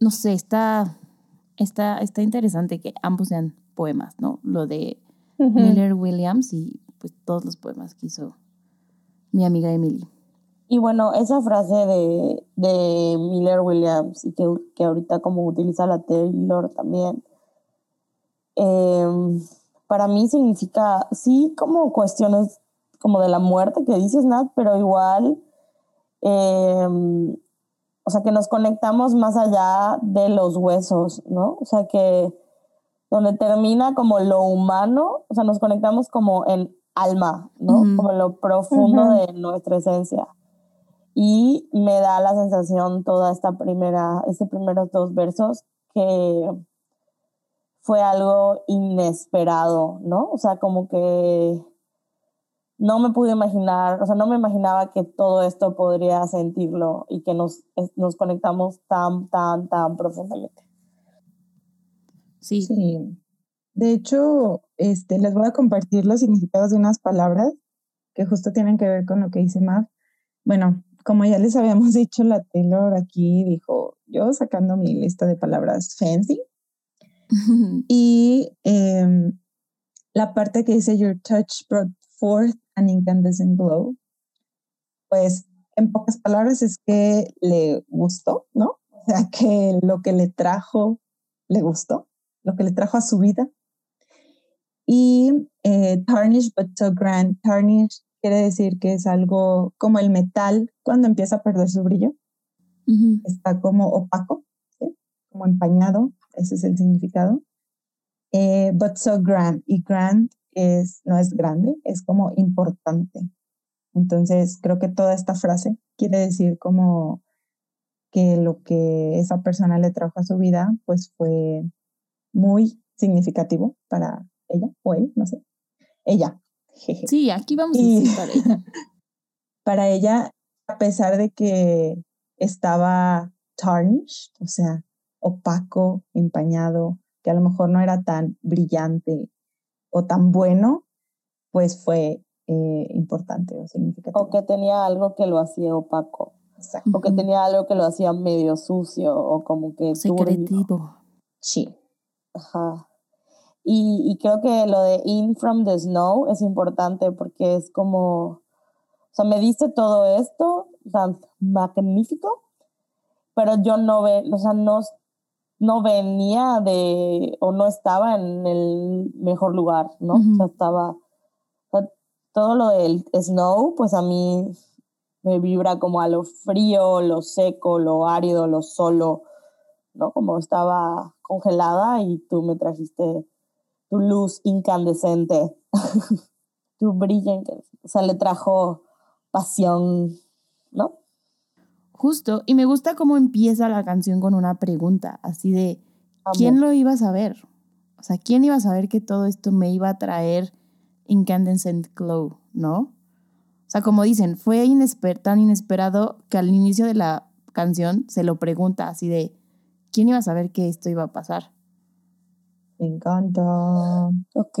no sé, está está está interesante que ambos sean poemas, ¿no? Lo de Miller Williams y pues todos los poemas que hizo mi amiga Emily. Y bueno, esa frase de, de Miller Williams y que, que ahorita como utiliza la Taylor también, em, para mí significa, sí, como cuestiones como de la muerte que dices, Nat, pero igual, em, o sea, que nos conectamos más allá de los huesos, ¿no? O sea, que donde termina como lo humano, o sea, nos conectamos como en alma, ¿no? Ujú. Como en lo profundo de nuestra esencia. Y me da la sensación toda esta primera, estos primeros dos versos que fue algo inesperado, ¿no? O sea, como que no me pude imaginar, o sea, no me imaginaba que todo esto podría sentirlo y que nos, nos conectamos tan, tan, tan profundamente. Sí. Sí. De hecho, este, les voy a compartir los significados de unas palabras que justo tienen que ver con lo que dice Mav. Bueno, como ya les habíamos dicho, la Taylor aquí dijo, yo sacando mi lista de palabras fancy, y em, la parte que dice Your touch brought forth an incandescent glow, pues en pocas palabras es que le gustó, ¿no? O sea, que lo que le trajo le gustó, lo que le trajo a su vida. Y eh, tarnish but so grand, tarnish quiere decir que es algo como el metal cuando empieza a perder su brillo, está como opaco, ¿sí? como empañado, ese es el significado. Eh, but so grand, y grand es, no es grande, es como importante. Entonces, creo que toda esta frase quiere decir como que lo que esa persona le trajo a su vida, pues fue muy significativo para ella o él, no sé. Ella. Sí, aquí vamos a Y- decir para ella. Para ella, a pesar de que estaba tarnished, o sea, opaco, empañado, que a lo mejor no era tan brillante o tan bueno, pues fue eh, importante o significativo. O que tenía algo que lo hacía opaco. Exacto. o que tenía algo que lo hacía medio sucio o como que turbio. Secretivo. Sí. Ajá. Y, y creo que lo de In from the Snow es importante porque es como, o sea, me diste todo esto, tan magnífico, pero yo no ve, o sea, no, no venía de, o no estaba en el mejor lugar, ¿no? O sea, estaba, o sea, todo lo del snow, pues a mí me vibra como a lo frío, lo seco, lo árido, lo solo, ¿no? Como estaba congelada y tú me trajiste tu luz incandescente, tu brillo, o sea, le trajo pasión, ¿no? Justo. Y me gusta cómo empieza la canción con una pregunta, así de. ¿quién lo iba a saber? O sea, ¿quién iba a saber que todo esto me iba a traer incandescent glow, ¿no? O sea, como dicen, fue inesper tan inesperado que al inicio de la canción se lo pregunta así de, ¿quién iba a saber que esto iba a pasar? Me encanta. Ok,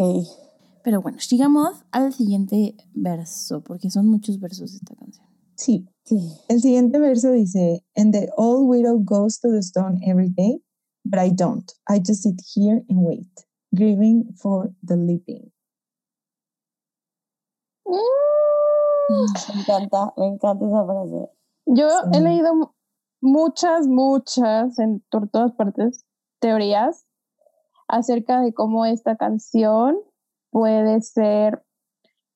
Pero bueno, sigamos al siguiente verso, porque son muchos versos esta canción. Sí. sí. El siguiente verso dice, And the old widow goes to the stone every day, but I don't. I just sit here and wait, grieving for the living. Mm, Me encanta, me encanta esa frase. Yo he leído mu- muchas, muchas, en por todas partes, teorías acerca de cómo esta canción puede ser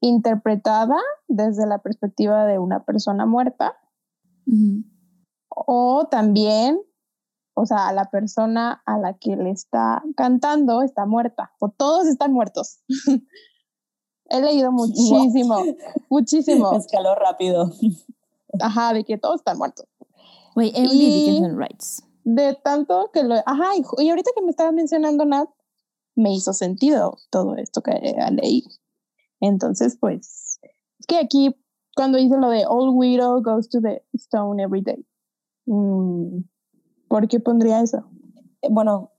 interpretada desde la perspectiva de una persona muerta o también, o sea, a la persona a la que le está cantando está muerta o todos están muertos. He leído muchísimo, muchísimo. Escaló rápido. Ajá, de que todos están muertos. Güey, Emily Y- Dickinson writes. De tanto que lo... Ajá, y, y ahorita que me estaba mencionando Nat, me hizo sentido todo esto que leí. Entonces, pues, es que aquí, cuando dice lo de Old Widow goes to the stone every day, mm, ¿por qué pondría eso? Eh, Bueno,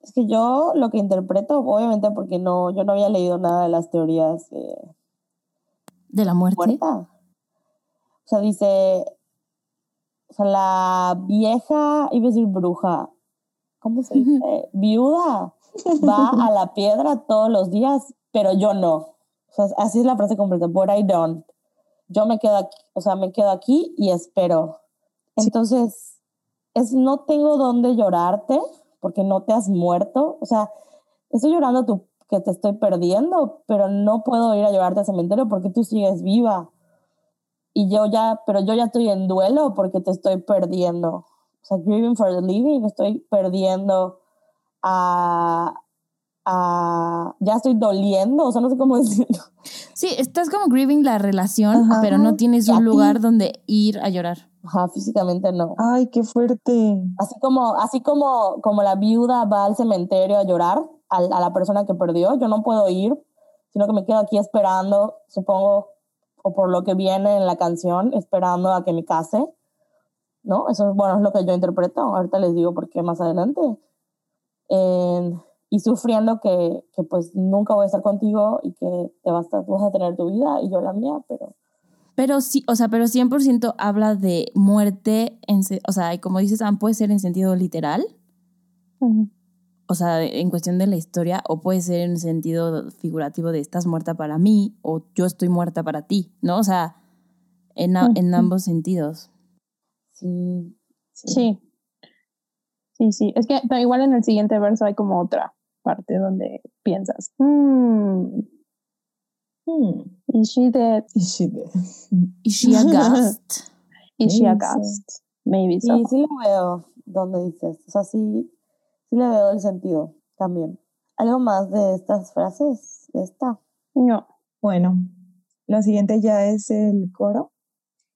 es que yo lo que interpreto, obviamente porque no, yo no había leído nada de las teorías de ¿De la muerte? muerta. O sea, dice, o sea, la vieja, iba a decir bruja, ¿cómo se dice? Viuda, va a la piedra todos los días, pero yo no. O sea, así es la frase completa, but I don't. Yo me quedo aquí, o sea, me quedo aquí y espero. Entonces, es no tengo dónde llorarte porque no te has muerto. O sea, estoy llorando tú que te estoy perdiendo, pero no puedo ir a llorarte al cementerio porque tú sigues viva. Y yo ya, pero yo ya estoy en duelo porque te estoy perdiendo. O sea, grieving for the living, estoy perdiendo a, a ya estoy doliendo, o sea, no sé cómo decirlo. Sí, estás como grieving la relación, Ajá. pero no tienes un ti. lugar donde ir a llorar. Ajá, físicamente no. Ay, qué fuerte. Así como, así como, como la viuda va al cementerio a llorar a, a la persona que perdió, yo no puedo ir, sino que me quedo aquí esperando, supongo, o por lo que viene en la canción, esperando a que me case. ¿No? Eso es, bueno, es lo que yo interpreto. Ahorita les digo por qué más adelante. Eh, y sufriendo que, que pues nunca voy a estar contigo y que te vas a, tú vas a tener tu vida y yo la mía, pero Pero sí, o sea, pero 100% habla de muerte, en, o sea, y como dices, puede ser en sentido literal, o sea, en cuestión de la historia, o puede ser en sentido figurativo de estás muerta para mí o yo estoy muerta para ti, ¿no? O sea, en, a- en ambos sentidos. sí, Sí. Sí, sí. Es que ta- igual en el siguiente verso hay como otra parte donde piensas, hmm, Hmm. is she dead? Is she dead? ¿Y she aghast? Is she Maybe a so. ghost? Maybe sí, so. sí lo veo donde dices. O sea, sí, sí le veo el sentido también. ¿Algo más de estas frases? De esta. No. Bueno, lo siguiente ya es el coro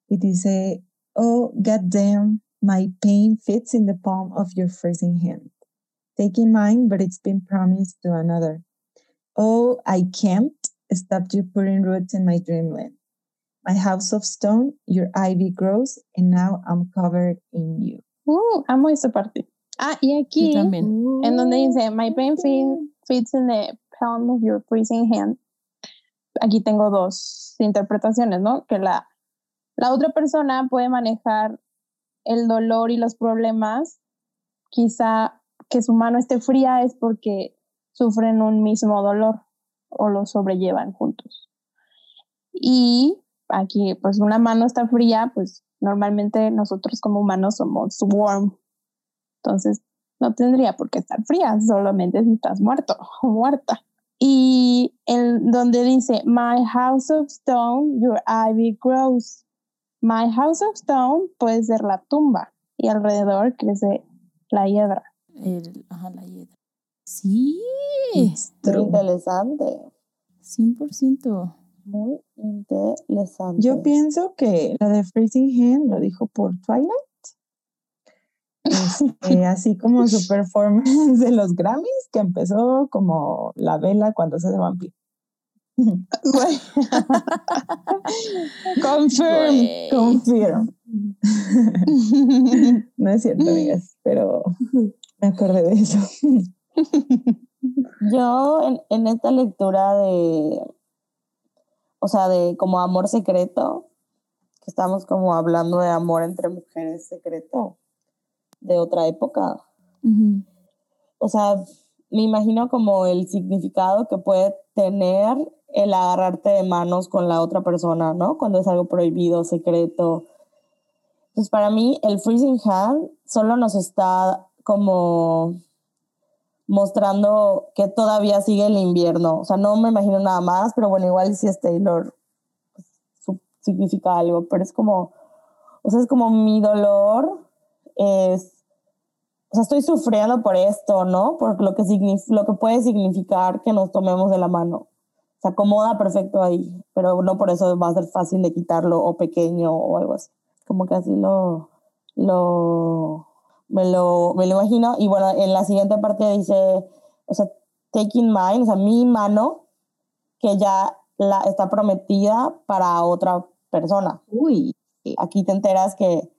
y dice, Oh, goddamn, my pain fits in the palm of your freezing hand. Taking mine, but it's been promised to another. Oh, I can't stop you putting roots in my dreamland. My house of stone, your ivy grows, and now I'm covered in you. Uh, amo esa parte. Ah, y aquí, también. en donde dice, my pain fi- fits in the palm of your freezing hand. Aquí tengo dos interpretaciones, ¿no? Que la, La otra persona puede manejar el dolor y los problemas. Quizá que su mano esté fría es porque sufren un mismo dolor o lo sobrellevan juntos. Y aquí, pues una mano está fría, pues normalmente nosotros como humanos somos warm. Entonces, no tendría por qué estar fría, solamente si estás muerto o muerta. Y en donde dice, My house of stone, your ivy grows. My house of stone puede ser la tumba y alrededor crece la hiedra. El- ajá, la hiedra. Sí, true. interesante. 100%. Muy interesante. Yo pienso que la de Freezing Hand lo dijo por Twilight. Este, así como su performance de los Grammys, que empezó como la vela cuando se hace vampiro. Confirm. Güey. Confirm. No es cierto, amigas, pero me acordé de eso. Yo en, en esta lectura de, o sea, de como amor secreto, que estamos como hablando de amor entre mujeres secreto de otra época. Ujú. O sea, me imagino como el significado que puede tener el agarrarte de manos con la otra persona, ¿no? Cuando es algo prohibido, secreto. Pues para mí el freezing hand solo nos está como mostrando que todavía sigue el invierno. O sea, no me imagino nada más, pero bueno, igual si es Taylor, pues, significa algo, pero es como, o sea, es como mi dolor es, o sea, estoy sufriendo por esto, ¿no? Por lo que, lo que puede significar que nos tomemos de la mano. Se acomoda perfecto ahí, pero no por eso va a ser fácil de quitarlo o pequeño o algo así. Como que así lo, lo, me lo, me lo imagino. Y bueno, en la siguiente parte dice, o sea, taking mine, o sea, mi mano, que ya la, está prometida para otra persona. Uy, Aquí te enteras que,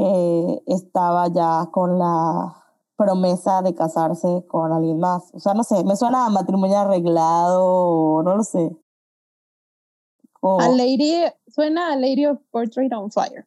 que estaba ya con la promesa de casarse con alguien más. O sea, no sé, me suena a matrimonio arreglado, no lo sé. A lady, suena a Lady of Portrait on Fire.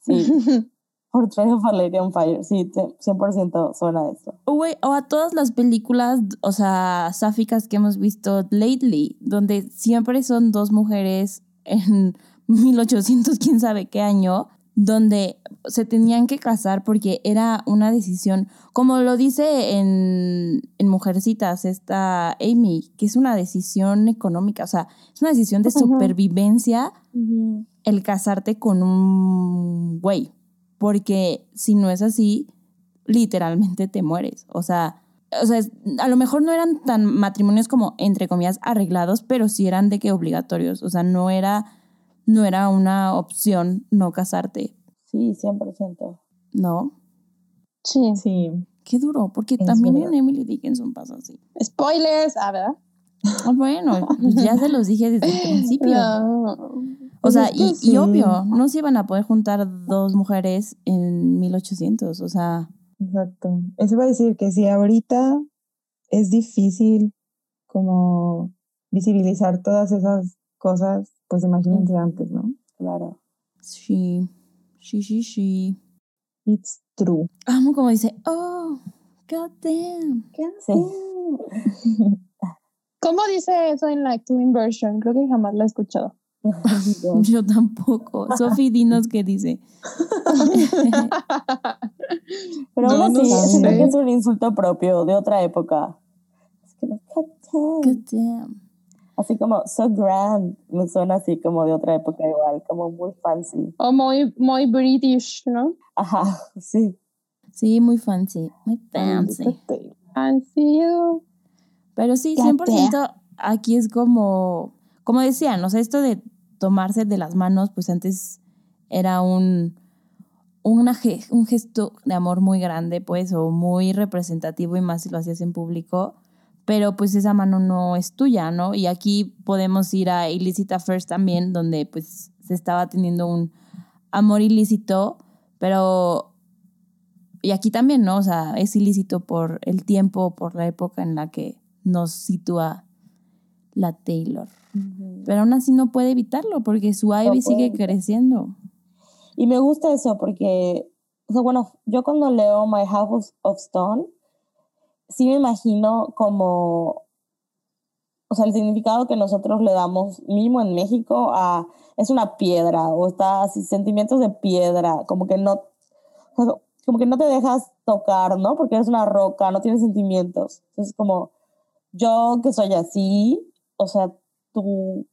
sí, Portrait of a Lady on Fire, sí, te- 100% suena a eso. O a todas las películas, o sea, sáficas que hemos visto lately, donde siempre son dos mujeres en 1800, quién sabe qué año, donde se tenían que casar porque era una decisión, como lo dice en, en Mujercitas, esta Amy, que es una decisión económica, o sea, es una decisión de supervivencia el casarte con un güey, porque si no es así, literalmente te mueres. O sea, o sea, a lo mejor no eran tan matrimonios como entre comillas arreglados, pero sí eran de que obligatorios. O sea, no era, no era una opción no casarte, Sí, 100%. ¿no? Sí. sí. Qué duro, porque Es también verdad. en Emily Dickinson pasa así. Spoilers, ah, ¿verdad? Ah, Bueno, ya se los dije desde el principio. No. O Pues sea, es que y, y obvio, no se iban a poder juntar dos mujeres en 1800, o sea, Exacto. Eso va a decir que si ahorita es difícil como visibilizar todas esas cosas, pues imagínense antes, ¿no? Claro. sí, sí, sí, sí. It's true. Amo como dice, oh, god damn. Sí. ¿Cómo dice eso en la Twin version? Creo que jamás la he escuchado. Yo tampoco. Sophie, dinos qué dice. Pero No, aún no así, sé. siento que es un insulto propio de otra época. Es "God damn". God damn. Así como, so grand. Me suena así como de otra época igual, como muy fancy. O muy, muy British, ¿no? Ajá, sí. Sí, muy fancy, muy fancy. Fancy you. Pero sí, God 100% aquí es como, como decían, o sea, esto de tomarse de las manos, pues antes era un, una un gesto de amor muy grande, pues, o muy representativo y más si lo hacías en público, pero pues esa mano no es tuya, ¿no? Y aquí podemos ir a Illicita First también, donde pues se estaba teniendo un amor ilícito, pero... Y aquí también, ¿no? O sea, es ilícito por el tiempo, por la época en la que nos sitúa la Taylor. Pero aún así no puede evitarlo porque su Ivy sigue creciendo. Y me gusta eso porque, o sea, bueno, yo cuando leo My House of Stone, sí me imagino como, o sea, el significado que nosotros le damos, mínimo en México, a es una piedra o está así, sentimientos de piedra, como que no, como que no te dejas tocar, ¿no? Porque eres una roca, no tienes sentimientos. Entonces, como yo que soy así, o sea, tu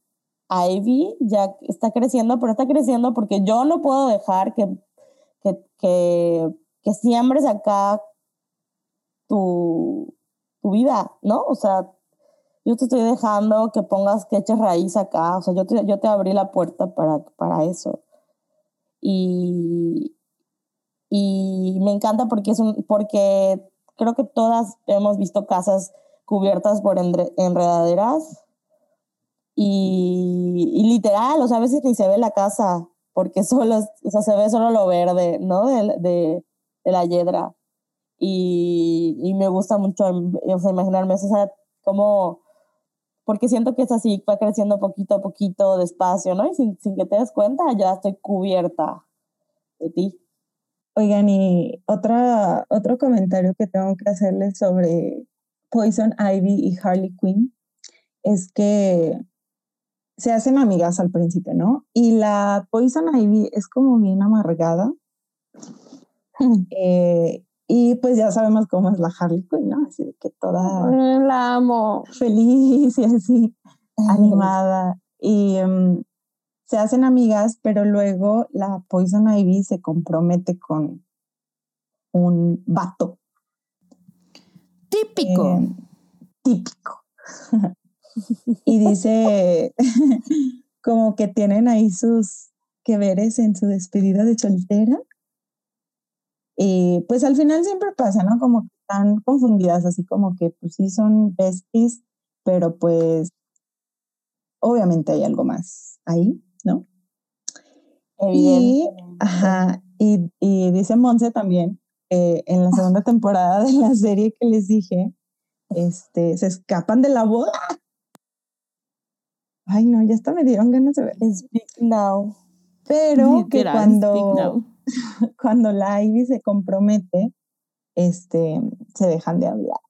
Ivy ya está creciendo, pero está creciendo porque yo no puedo dejar que, que, que, que siembres acá tu, tu vida, ¿no? O sea, yo te estoy dejando que pongas, que eches raíz acá, o sea, yo te, yo te abrí la puerta para, para eso. Y, y me encanta porque, es un, porque creo que todas hemos visto casas cubiertas por enredaderas y, y literal, o sea, a veces ni se ve la casa porque solo, o sea, se ve solo lo verde, ¿no? De, de, de la yedra. Y, y me gusta mucho, o sea, imaginarme, o sea, como, porque siento que es así, va creciendo poquito a poquito, despacio, ¿no? Y sin, sin que te des cuenta, ya estoy cubierta de ti. Oigan, y otra, otro comentario que tengo que hacerles sobre Poison Ivy y Harley Quinn es que se hacen amigas al principio, ¿no? Y la Poison Ivy es como bien amargada. eh, y pues ya sabemos cómo es la Harley Quinn, ¿no? Así de que toda Mm, La amo. feliz y así, animada. Y em, se hacen amigas, pero luego la Poison Ivy se compromete con un vato Típico. eh, típico. y dice como que tienen ahí sus que veres en su despedida de soltera. Y pues al final siempre pasa, ¿no? Como que están confundidas, así como que pues sí son besties, pero pues obviamente hay algo más ahí, ¿no? Y, ajá, y, y dice Monse también, eh, en la segunda temporada de la serie que les dije, este, se escapan de la boda. Ay, no, ya hasta me dieron ganas de ver. Speak now. Pero que cuando, speak now. cuando la Ivy se compromete, este, se dejan de hablar.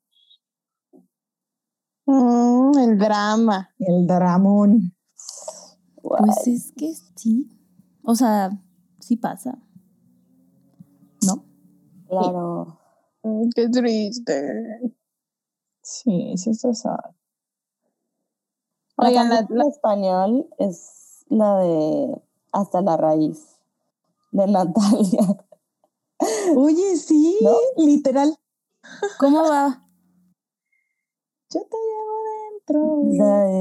Mm, el drama. El dramón. Pues es que sí. O sea, sí pasa. ¿No? Claro. Mm, Qué triste. Sí, sí, eso sabe. La Oigan, la- en español es la de Hasta la raíz, de Natalia. Oye, sí, ¿No? literal. ¿Cómo va? Yo te llevo dentro.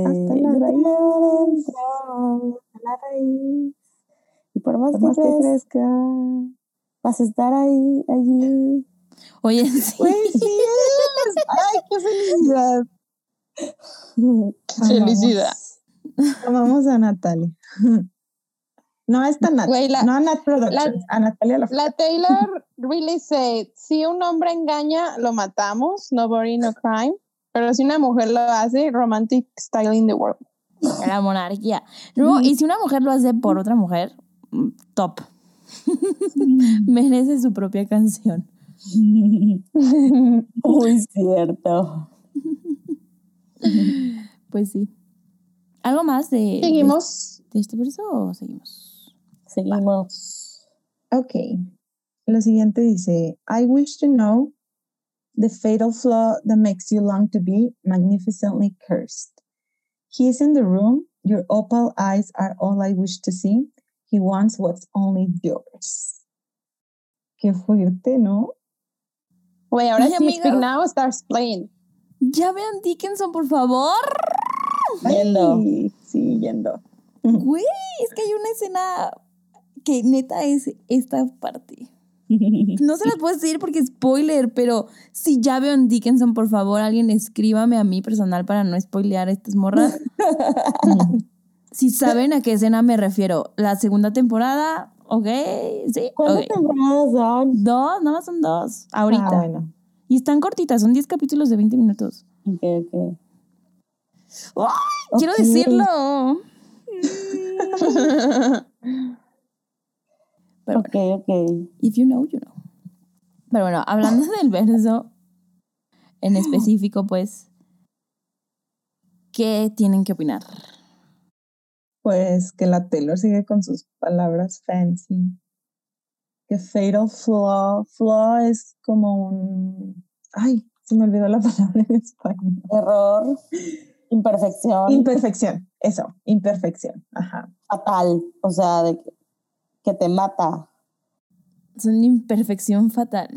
Hasta la raíz. dentro, hasta la raíz. Y por más, Por que, más que crezca, vas a estar ahí, allí. Oye, sí. Güey, sí es. Ay, qué felicidad. Felicidad. Amamos a Natalia. No a esta Nat. Güey, la- no a Nat Productions. a Natalia la La Taylor really said, si un hombre engaña, lo matamos, no body, no crime. Pero si una mujer lo hace, romantic style in the world. La monarquía. No, y si una mujer lo hace por otra mujer, mm, top. Merece su propia canción. Muy cierto. Pues sí. ¿Algo más de, Seguimos. de, de este verso o seguimos? Seguimos. Ok. Lo siguiente dice, I wish to know the fatal flaw that makes you long to be magnificently cursed. He is in the room. Your opal eyes are all I wish to see. He wants what's only yours. Qué fuerte, ¿no? Güey, ahora sí, amiga. Now starts playing. Ya vean Dickinson, por favor. Yendo. Sí, yendo. Güey, es que hay una escena que neta es esta parte. No se las puedo decir porque es spoiler, pero si ya veo en Dickinson, por favor, alguien escríbame a mí personal para no spoilear a estas morras. si saben a qué escena me refiero, la segunda temporada, ok, sí, ¿Cuántas temporadas son? Dos, nada más son dos, ahorita. Ah, bueno. Y están cortitas, son 10 capítulos de 20 minutos. Ok, ok. ¡Ay! quiero Ok. decirlo. Pero Ok, ok. If you know, you know. Pero bueno, hablando del verso en específico, pues, ¿qué tienen que opinar? Pues que la Taylor sigue con sus palabras fancy. Que fatal flaw. Flaw es como un. Ay, se me olvidó la palabra en español. Error, imperfección, Imperfección. Eso, imperfección. Ajá. fatal, o sea, de que, que te mata. Es una imperfección fatal.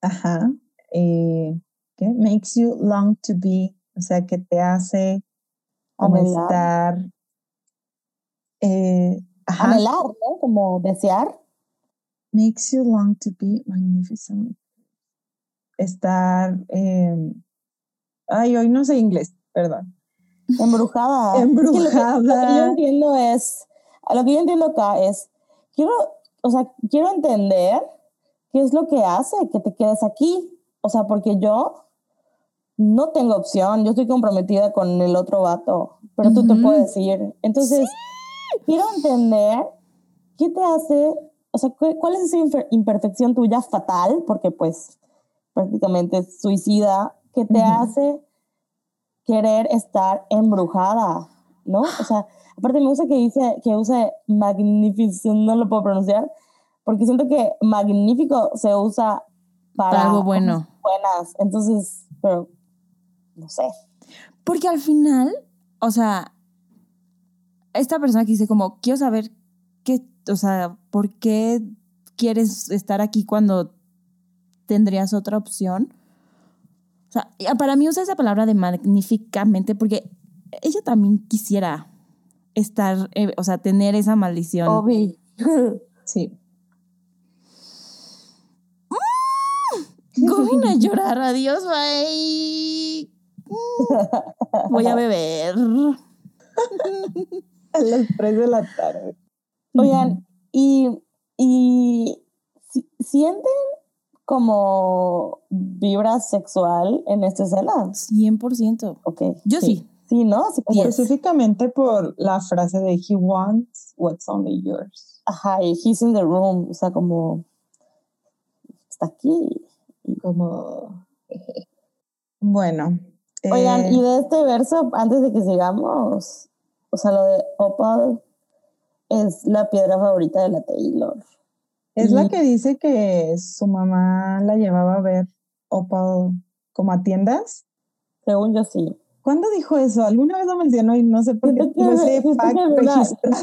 Ajá. Eh, ¿Qué? Makes you long to be. O sea, que te hace como estar. eh, ajá. Anhelar, ¿no? Como desear. Makes you long to be magnificent. Estar. eh, ay, hoy no sé inglés, perdón. Embrujada. Es que lo que- yo Embrujada. entiendo es, a lo que yo entiendo acá es, quiero, o sea, quiero entender qué es lo que hace que te quedes aquí. O sea, porque yo no tengo opción, yo estoy comprometida con el otro vato, pero tú te puedes ir. Entonces, quiero entender qué te hace, o sea, cu- cuál es esa imperfección tuya fatal, porque pues prácticamente es suicida, que te Ujú. hace querer estar embrujada, ¿no? O sea, aparte me gusta que dice que use magnificent, no lo puedo pronunciar, porque siento que magnífico se usa para, Para algo bueno. buenas. Entonces, pero no sé. Porque al final, o sea, esta persona que dice como, quiero saber qué, o sea, ¿por qué quieres estar aquí cuando tendrías otra opción? O sea, para mí usa esa palabra de magníficamente porque ella también quisiera estar, eh, o sea, tener esa maldición. Obi. Sí. Going a llorar, adiós, bye. Mm, Voy a beber. A las 3 de la tarde. Oigan, y, y si- sienten como vibra sexual en esta escena. 100%. Ok. Yo sí. Sí, ¿no? Sí, Yes. Específicamente por la frase de He wants what's only yours. Ajá, y he's in the room, o sea, como está aquí. Como. Bueno. Oigan, eh, y de este verso, antes de que sigamos, o sea, lo de Opal es la piedra favorita de la Taylor. es la y- que dice que su mamá la llevaba a ver Opal como a tiendas. Según yo sí. ¿Cuándo dijo eso? Alguna vez lo mencionó y no sé por qué en una- registrado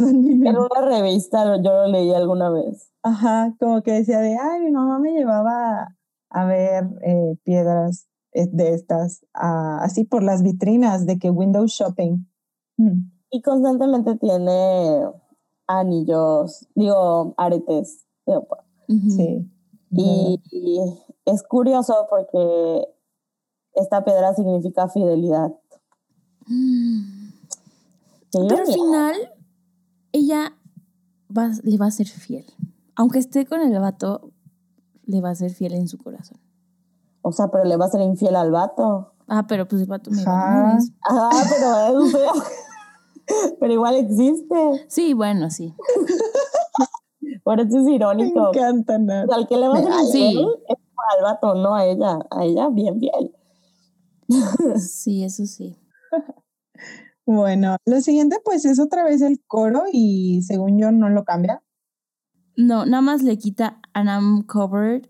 en mi una revista yo lo leí alguna vez. Ajá, como que decía de, ay, mi mamá me llevaba a ver eh, piedras eh, de estas, ah, así por las vitrinas de que window shopping. Mm, Y constantemente tiene anillos, digo, aretes de Opal. Ujú. Sí. Y, y es curioso porque esta piedra significa fidelidad. Qué Pero al final, ella va, le va a ser fiel. Aunque esté con el vato, le va a ser fiel en su corazón. O sea, pero le va a ser infiel al vato. Ah, pero pues el vato me Ajá. Ah, pero, o sea, pero igual existe. Sí, bueno, sí. Por eso es Me irónico. encanta, Nat. O sea, al que le va a ser sí. infiel es al vato, no a ella. A ella bien fiel. Sí, eso sí. Bueno, lo siguiente pues es otra vez el coro y según yo no lo cambia. No, nada más le quita and I'm covered.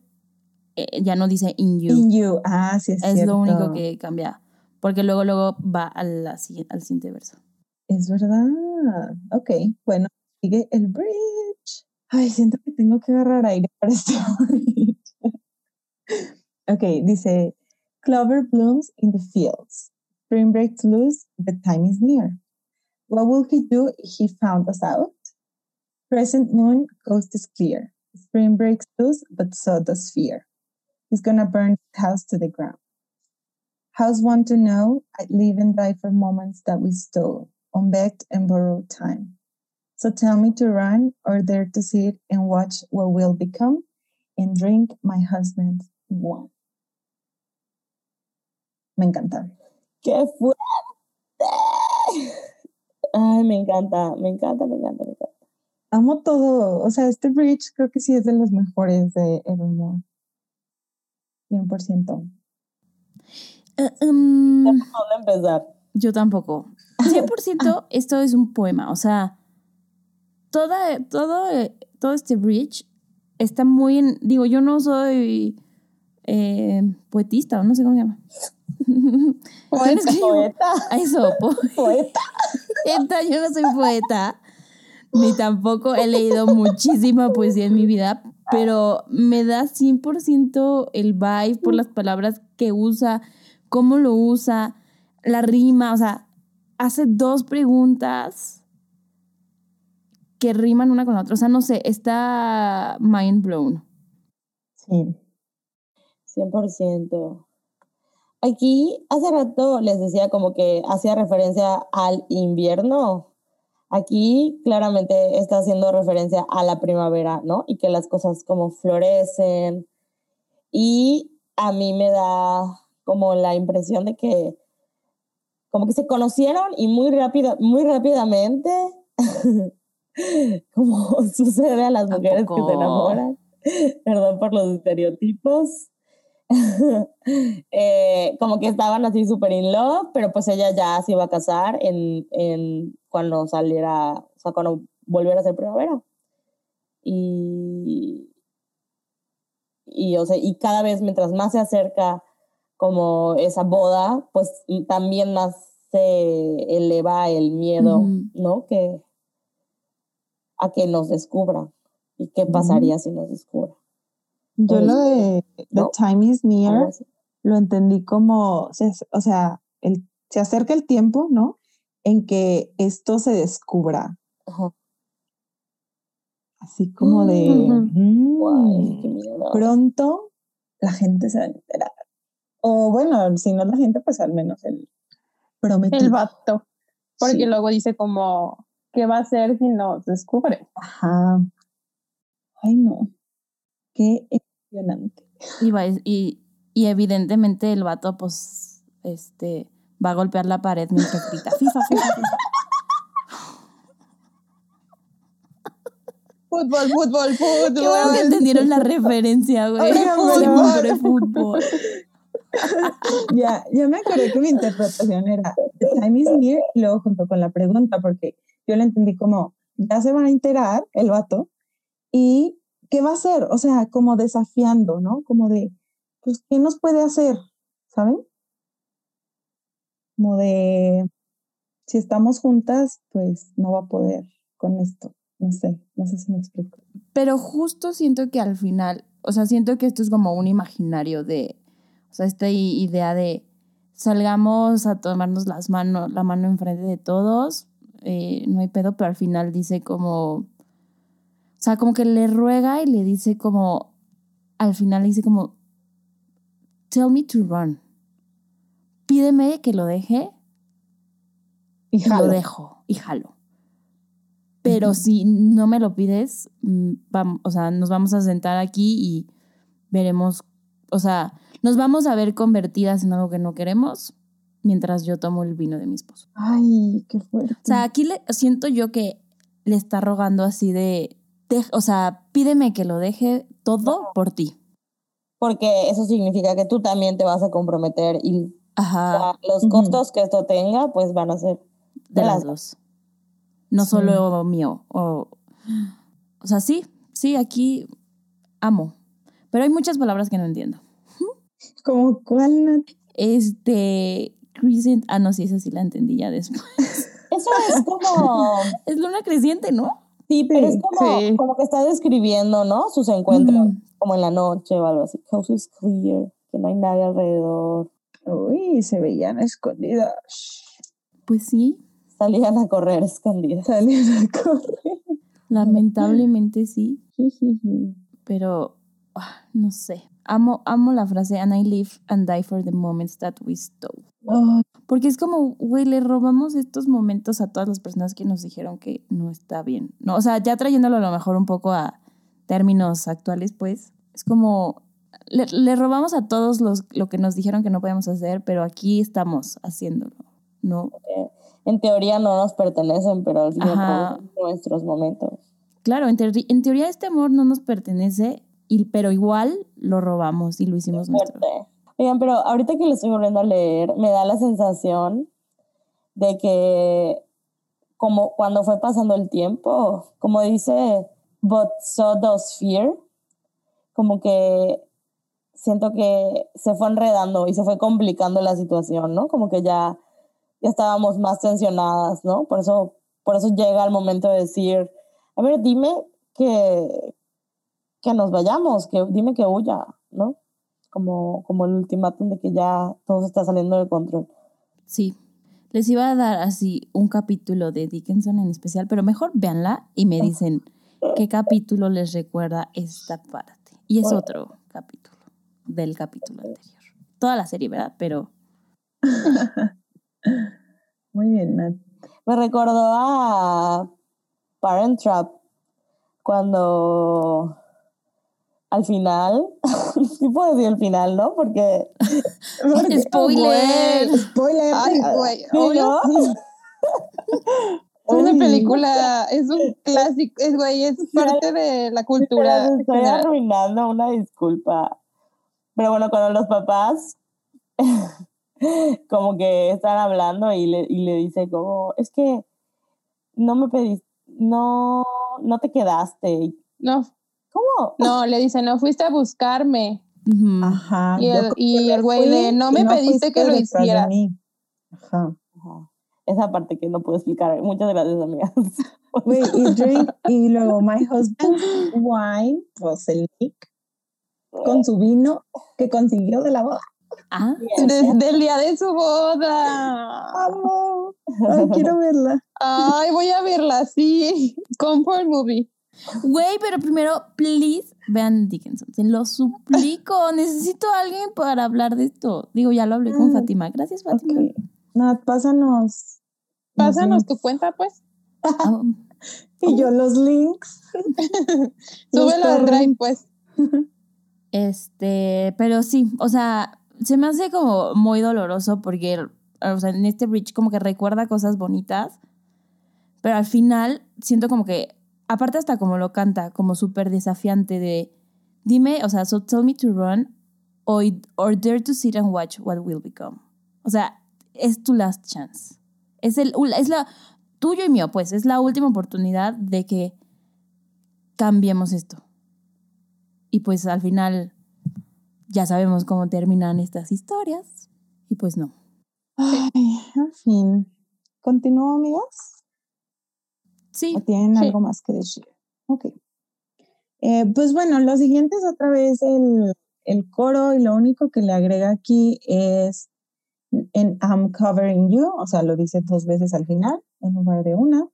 eh, ya no dice in you. In you. Ah, sí, es, es cierto. lo único que cambia. Porque luego, luego va a la sigui- al siguiente verso. Es verdad. Ok, bueno, sigue el bridge. Ay, siento que tengo que agarrar aire para este bridge. ok, dice, Clover blooms in the fields. Spring breaks loose, the time is near. What will he do if he found us out? Crescent moon, coast is clear. Spring breaks loose, but so does fear. He's gonna burn his house to the ground. How's one to know? I'd live and die for moments that we stole, on unbegged and borrowed time. So tell me to run or dare to sit and watch what will become and drink my husband's wine. Me encanta. ¡Qué fuerte! Ay, me encanta, me encanta, me encanta, me encanta. Amo todo. O sea, este bridge creo que sí es de los mejores de Evermore. 100%. Eh, em, ¿Dónde empezar? yo tampoco. 100% esto es un poema. O sea, toda, todo, todo este bridge está muy en. Digo, yo no soy eh, poetista, o no sé cómo se llama. Bueno, es que yo- Poeta, eso, po- poeta. poeta, yo no soy poeta, ni tampoco he leído muchísima poesía en mi vida, pero me da 100% el vibe por las palabras que usa, cómo lo usa, la rima, o sea, hace dos preguntas que riman una con la otra, o sea, no sé, está mind blown. Sí, 100%. Aquí hace rato les decía como que hacía referencia al invierno. Aquí claramente está haciendo referencia a la primavera, ¿no? Y que las cosas como florecen. Y a mí me da como la impresión de que como que se conocieron y muy rápida, muy rápidamente, como sucede a las ¿A mujeres que se enamoran. Perdón por los estereotipos. Eh, como que estaban así súper in love, pero pues ella ya se iba a casar en, en cuando saliera, o sea, cuando volviera a ser primavera. Y, y, o sea, y cada vez mientras más se acerca como esa boda, pues también más se eleva el miedo. ¿no? Que a que nos descubra. ¿Y qué pasaría si nos descubra? Yo lo de The ¿no? Time is Near lo entendí como, o sea, el, se acerca el tiempo, ¿no? En que esto se descubra. Ajá. Así como de, Ujú. Guay, qué mm, miedo. pronto la gente se va a enterar. O bueno, si no la gente, pues al menos el prometido. El vato. Porque Sí. luego dice como, ¿qué va a hacer si nos descubre? Ajá. Ay, no. Qué emocionante. Y, va- y, y evidentemente el vato, pues, este, va a golpear la pared mientras grita FIFA, FIFA, FIFA. Fútbol, fútbol, fútbol. Qué bueno que entendieron la referencia, güey. Siempre fútbol. Ya, ya me acordé que mi interpretación era The time is near y luego junto con la pregunta, porque yo la entendí como, ya se van a enterar el vato y ¿qué va a hacer? O sea, como desafiando, ¿no? Como de, pues, ¿qué nos puede hacer? ¿Saben? Como de, si estamos juntas, pues no va a poder con esto. No sé, no sé si me explico. Pero justo siento que al final, o sea, siento que esto es como un imaginario de, o sea, esta idea de salgamos a tomarnos las manos, la mano enfrente de todos, eh, no hay pedo, pero al final dice como, o sea, como que le ruega y le dice como, al final dice como, tell me to run, pídeme que lo deje Y y lo jalo. dejo y jalo. Pero si no me lo pides, vamos, o sea, nos vamos a sentar aquí y veremos, o sea, nos vamos a ver convertidas en algo que no queremos mientras yo tomo el vino de mi esposo. Ay, qué fuerte. O sea, aquí le, siento yo que le está rogando así de, de- o sea, pídeme que lo deje todo por ti. Porque eso significa que tú también te vas a comprometer y Ajá, los costos que esto tenga, pues van a ser de de las dos. No Sí. solo mío. O, o sea, sí, sí, aquí amo. Pero hay muchas palabras que no entiendo. como cuál Nat? Este, crescent, ah, no, sí, esa sí la entendí ya después. Eso es como, Es luna creciente, ¿no? Sí, pero es como, sí. como que está describiendo, ¿no? Sus encuentros, como en la noche o algo así. Coast is clear, que no hay nadie alrededor. Uy, se veían escondidas. Pues sí, Salían a correr escondidas. Salían a correr. lamentablemente sí, pero no sé. Amo, amo la frase, and I live and die for the moments that we stole. Porque es como, güey, le robamos estos momentos a todas las personas que nos dijeron que no está bien. No, o sea, ya trayéndolo a lo mejor un poco a términos actuales, pues, es como, le, le robamos a todos los, lo que nos dijeron que no podíamos hacer, pero aquí estamos haciéndolo, ¿no? en teoría no nos pertenecen, pero al final nuestros momentos. Claro, en, teori- en teoría este amor no nos pertenece, y, pero igual lo robamos y lo hicimos nuestro. Oigan, pero ahorita que lo estoy volviendo a leer, me da la sensación de que como cuando fue pasando el tiempo, como dice, but so does fear, como que siento que se fue enredando y se fue complicando la situación, ¿no? Como que ya, ya estábamos más tensionadas, ¿no? Por eso, por eso llega el momento de decir, a ver, dime que, que nos vayamos, que dime que huya, ¿no? Como, como el ultimátum de que ya todo se está saliendo de control. Sí. Les iba a dar así un capítulo de Dickinson en especial, pero mejor véanla y me dicen qué capítulo les recuerda esta parte. Y es otro capítulo del capítulo anterior. Toda la serie, ¿verdad? Pero Muy bien, Nat. Me recordó a Parent Trap cuando al final, sí puedo decir el final, ¿no? Porque ¡Spoiler! Güey, Spoiler. Ay, güey. Sí, obvio, ¿no? sí. Es una película, es un clásico, es güey, es parte de la cultura. Pero estoy general. arruinando, una disculpa. Pero bueno, cuando los papás como que están hablando y le, y le dice como, es que no me pediste, no, no te quedaste. No, ¿Cómo? no, le dice, no fuiste a buscarme. Ajá. Y yo el- y el güey de, "No me pediste que lo hiciera". mí. Ajá. Ajá. Esa parte que no puedo explicar. Muchas gracias, amigas. Güey, y drink, y luego my husband's wine, pues el Nick, con su vino que consiguió de la boda. Ah, Desde el día de su boda. Amo. Ay, quiero verla. Ay, voy a verla, sí. Comfort movie. Güey, pero primero, please, vean Dickinson. Se lo suplico. Necesito a alguien para hablar de esto. Digo, ya lo hablé con Mm, Fátima. Gracias, Fátima. Ok. Nat, pásanos. Pásanos tu cuenta, pues. Ah, Y yo los links. Los Súbelo al drive, pues. Este, pero sí, o sea, se me hace como muy doloroso porque, o sea, en este bridge como que recuerda cosas bonitas, pero al final siento como que, aparte hasta como lo canta, como súper desafiante de, dime, o sea, so tell me to run or, or dare to sit and watch what will become. O sea, es tu last chance. Es, el, es la, tuyo y mío, pues, es la última oportunidad de que cambiemos esto. Y pues al final ya sabemos cómo terminan estas historias. Y pues no. Ay, en fin. ¿Continúo, amigas? Sí, ¿O tienen Sí. algo más que decir? Ok. Eh, pues bueno, lo siguiente es otra vez el, el coro y lo único que le agrega aquí es en I'm covering you, o sea, lo dice dos veces al final en lugar de una.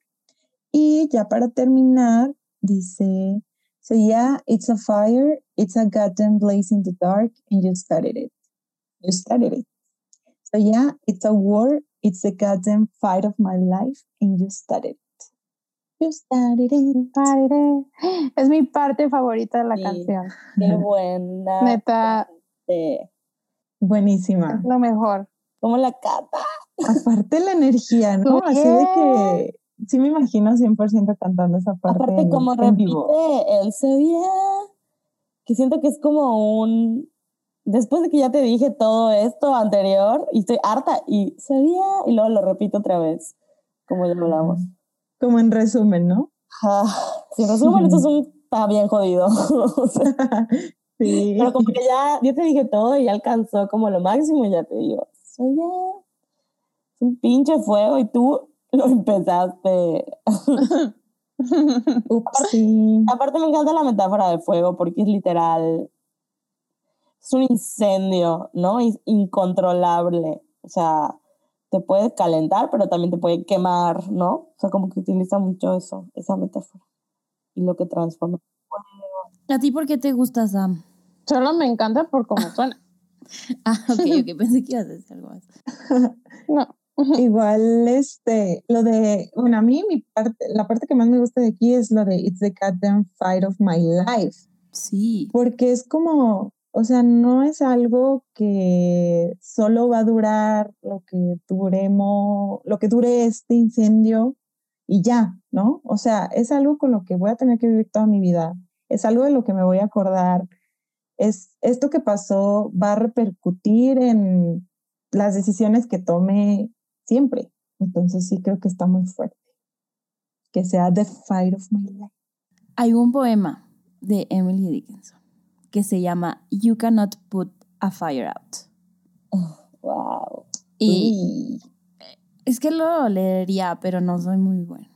Y ya para terminar, dice, so yeah, it's a fire, it's a goddamn blaze in the dark, and you started it. You started it. So yeah, it's a war, it's a goddamn fight of my life, and you started it. You started it. Aire. Es mi parte favorita de la Sí. canción. Qué buena. Neta, parte. Buenísima. es lo mejor. ¿Cómo la cata? Aparte la energía, ¿no? Así de que sí me imagino 100% cantando esa parte Aparte, en, como en repite vivo. el sabía, que siento que es como un. Después de que ya te dije todo esto anterior y estoy harta y sabía, y luego lo repito otra vez, como ya hablamos. Como en resumen, ¿no? Ah, si en resumen, esto es un. Está bien jodido. Sí. Pero como que ya, ya te dije todo y ya alcanzó como lo máximo y ya te digo, soy ya. Un pinche fuego y tú lo empezaste. Ups, sí. Aparte me encanta la metáfora de fuego porque es literal, es un incendio, ¿no? Es incontrolable. O sea, te puede calentar, pero también te puede quemar, ¿no? O sea, como que utiliza mucho eso, esa metáfora. Y lo que transforma. ¿A ti por qué te gusta Sam? Solo me encanta por cómo suena. Ah, ok, ok, pensé que ibas a decir algo más. No. Igual, este, lo de, bueno, a mí mi parte, la parte que más me gusta de aquí es lo de It's the goddamn fight of my life. Sí. porque es como, O sea, no es algo que solo va a durar lo que duremos, lo que dure este incendio y ya, ¿no? O sea, es algo con lo que voy a tener que vivir toda mi vida. Es algo de lo que me voy a acordar. Es esto que pasó va a repercutir en las decisiones que tome siempre. Entonces sí creo que está muy fuerte. Que sea The Fight of My Life. Hay un poema de Emily Dickinson que se llama You Cannot Put a Fire Out. Wow. Y es que lo leería, pero no soy muy buena.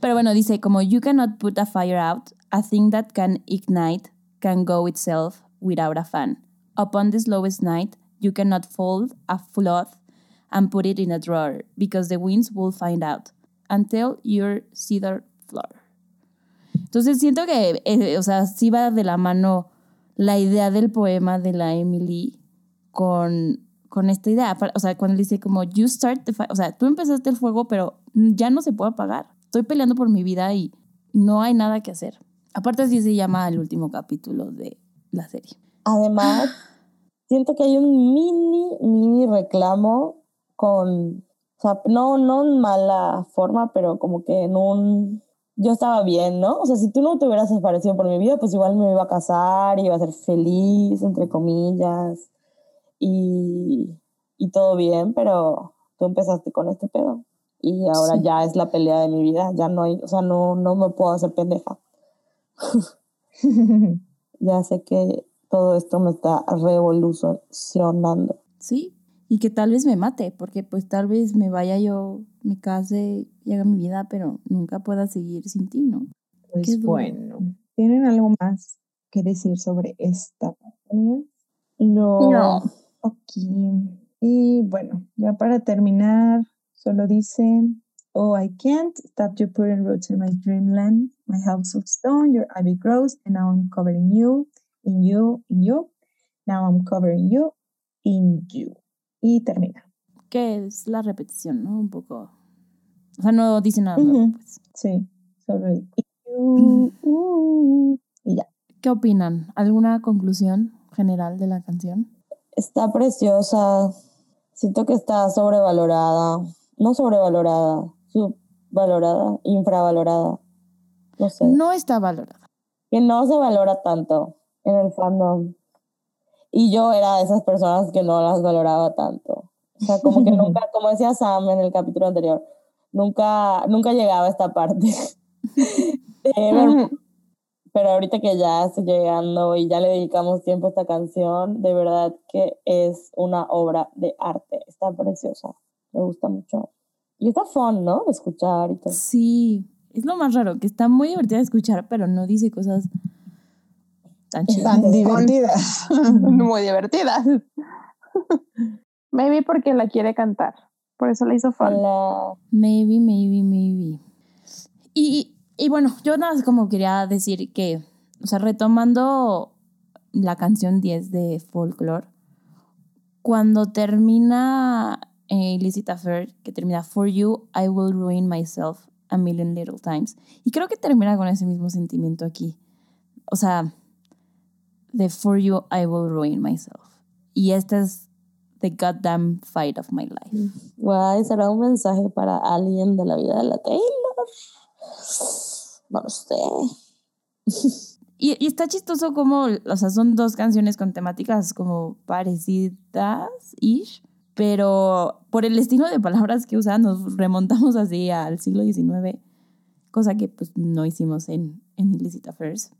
pero bueno, dice como You cannot put a fire out, a thing that can ignite can go itself without a fan. Upon the slowest night, you cannot fold a cloth and put it in a drawer because the winds will find out until your cedar floor. Entonces siento que, eh, o sea, sí va de la mano la idea del poema de la Emily con, con esta idea. O sea, cuando dice como, you start the fire, o sea, tú empezaste el fuego, pero ya no se puede apagar. Estoy peleando por mi vida y no hay nada que hacer. Aparte así se llama el último capítulo de la serie. Además, siento que hay un mini, mini reclamo con, o sea, no, no en mala forma, pero como que en un yo estaba bien, ¿no? O sea, si tú no te hubieras desaparecido por mi vida, pues igual me iba a casar, iba a ser feliz, entre comillas, y, y todo bien, pero tú empezaste con este pedo. Y ahora ya es la pelea de mi vida, ya no hay, o sea, no, no me puedo hacer pendeja. ya sé que todo esto me está revolucionando. Sí, y que tal vez me mate, porque pues tal vez me vaya yo, me case y haga mi vida, pero nunca pueda seguir sin ti, ¿no? Pues bueno, ¿tienen algo más que decir sobre esta No. No. Ok. Y bueno, ya para terminar, solo dice, Oh, I can't stop you putting roots in my dreamland. My house of stone, your ivy grows, and now I'm covering you, in you, in you. Now I'm covering you, in you y termina. Que es la repetición, ¿no? Un poco. O sea, no dice nada. pues. Sí, solo el uh, y ya. ¿Qué opinan? ¿Alguna conclusión general de la canción? Está preciosa. Siento que está sobrevalorada. No sobrevalorada, subvalorada, infravalorada. No sé. No está valorada. Que no se valora tanto en el fandom. Y yo era de esas personas que no las valoraba tanto. O sea, como que nunca, como decía Sam en el capítulo anterior, nunca, nunca llegaba a esta parte. pero ahorita que ya estoy llegando y ya le dedicamos tiempo a esta canción, de verdad que es una obra de arte. Está preciosa. Me gusta mucho. Y está fun, ¿no? De escuchar y todo. Sí, es lo más raro, que está muy divertida de escuchar, pero no dice cosas tan divertidas. Muy divertidas. Maybe porque la quiere cantar. Por eso la hizo fan. Maybe, maybe, maybe. Y, y bueno, yo nada más como quería decir que, o sea, retomando la canción 10 de Folklore, cuando termina eh, Illicit Affair, que termina For You, I Will Ruin Myself a Million Little Times. Y creo que termina con ese mismo sentimiento aquí. O sea, de For You I Will Ruin Myself. Y este es The Goddamn Fight of My Life. Guay, ¿será un mensaje para alguien de la vida de la Taylor? No lo sé. Y, y, está chistoso como, o sea, son dos canciones con temáticas como parecidas, ish, pero por el estilo de palabras que usan nos remontamos así al siglo XIX, cosa que pues no hicimos en, en Illicit Affairs.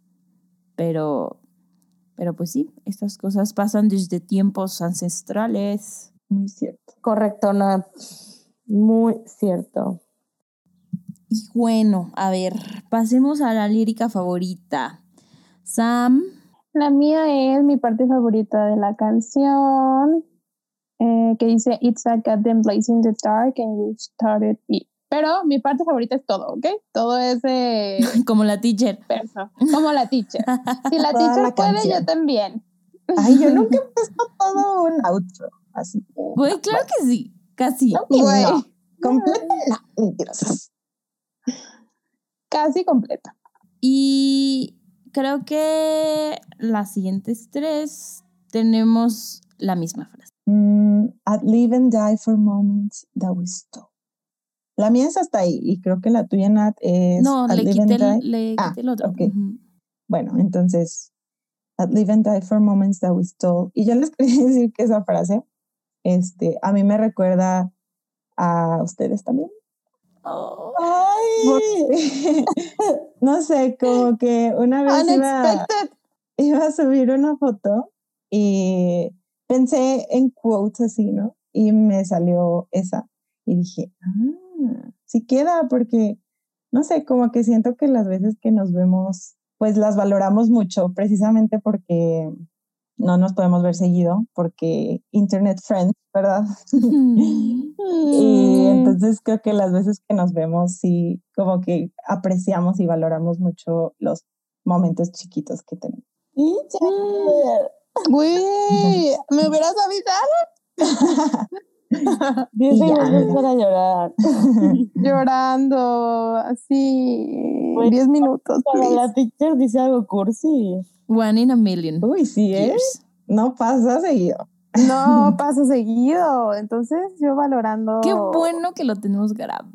Pero, pero pues sí, estas cosas pasan desde tiempos ancestrales. Muy cierto. Correcto, Nat. Muy cierto. Y bueno, a ver, pasemos a la lírica favorita. Sam. La mía es mi parte favorita de la canción, eh, que dice, It's a blaze in the dark and you started it. Pero mi parte favorita es todo, ¿ok? Todo es de... como la teacher. Perso, como la teacher. Si la teacher puede, yo también. Ay, yo nunca he puesto todo un outro, así que... Güey, claro que sí, casi. No, Güey. No. Completa la Casi completa. ¿Y creo que las siguientes tres tenemos la misma frase. Mm, I'd live and die for moments that we stole. La mía es hasta ahí y creo que la tuya, Nat, es No, le quité, el, le Ah, quité el otro. ok. Ujú. Bueno, entonces, I'd live and die for moments that we stole. Y yo les quería decir que esa frase, este, a mí me recuerda a ustedes también. Oh, ¡Ay! no sé, como que una vez iba, iba a subir una foto y pensé en quotes así, ¿no? Y me salió esa. Y dije, ah, sí queda, porque, no sé, como que siento que las veces que nos vemos, pues las valoramos mucho, precisamente porque no nos podemos ver seguido, porque Internet Friends, ¿verdad? Y entonces creo que las veces que nos vemos, sí, como que apreciamos y valoramos mucho los momentos chiquitos que tenemos. Teacher. Güey, ¿me hubieras avisado? Diez mira. para llorar. Llorando, así, Güey, 10 minutos. Para la teacher dice algo cursi. One in a million. Uy, sí, ¿eh? years. No pasa seguido. No pasa seguido, entonces yo valorando. Qué bueno que lo tenemos grabado.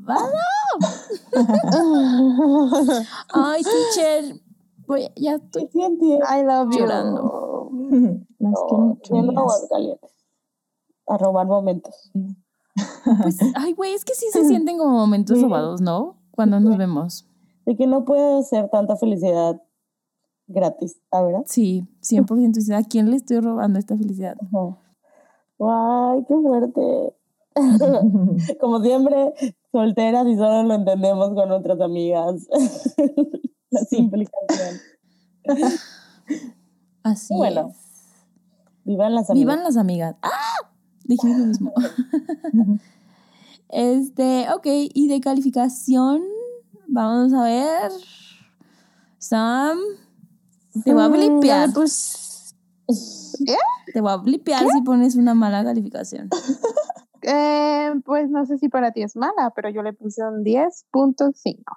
Ay, teacher. Voy- ya estoy. I love you. Llorando. Las quiero mucho. A robar momentos. Pues, ay, güey, es que sí se sienten como momentos Sí. robados, ¿no? Cuando nos vemos. De que no puede ser tanta felicidad gratis, ¿a verdad? Sí, 100% dice, ¿a quién le estoy robando esta felicidad? Ajá. Ay, qué fuerte. Como siempre, solteras y solo lo entendemos con nuestras amigas. Las implicaciones. Así Bueno, es. Vivan las amigas. Vivan las amigas. ¡Ah! Dijimos lo mismo. este, ok, y de calificación, vamos a ver. Sam, te voy a Mm, blipear. le pus- Te voy a blipear si pones una mala calificación. Eh, pues no sé si para ti es mala, pero yo le puse un 10.5.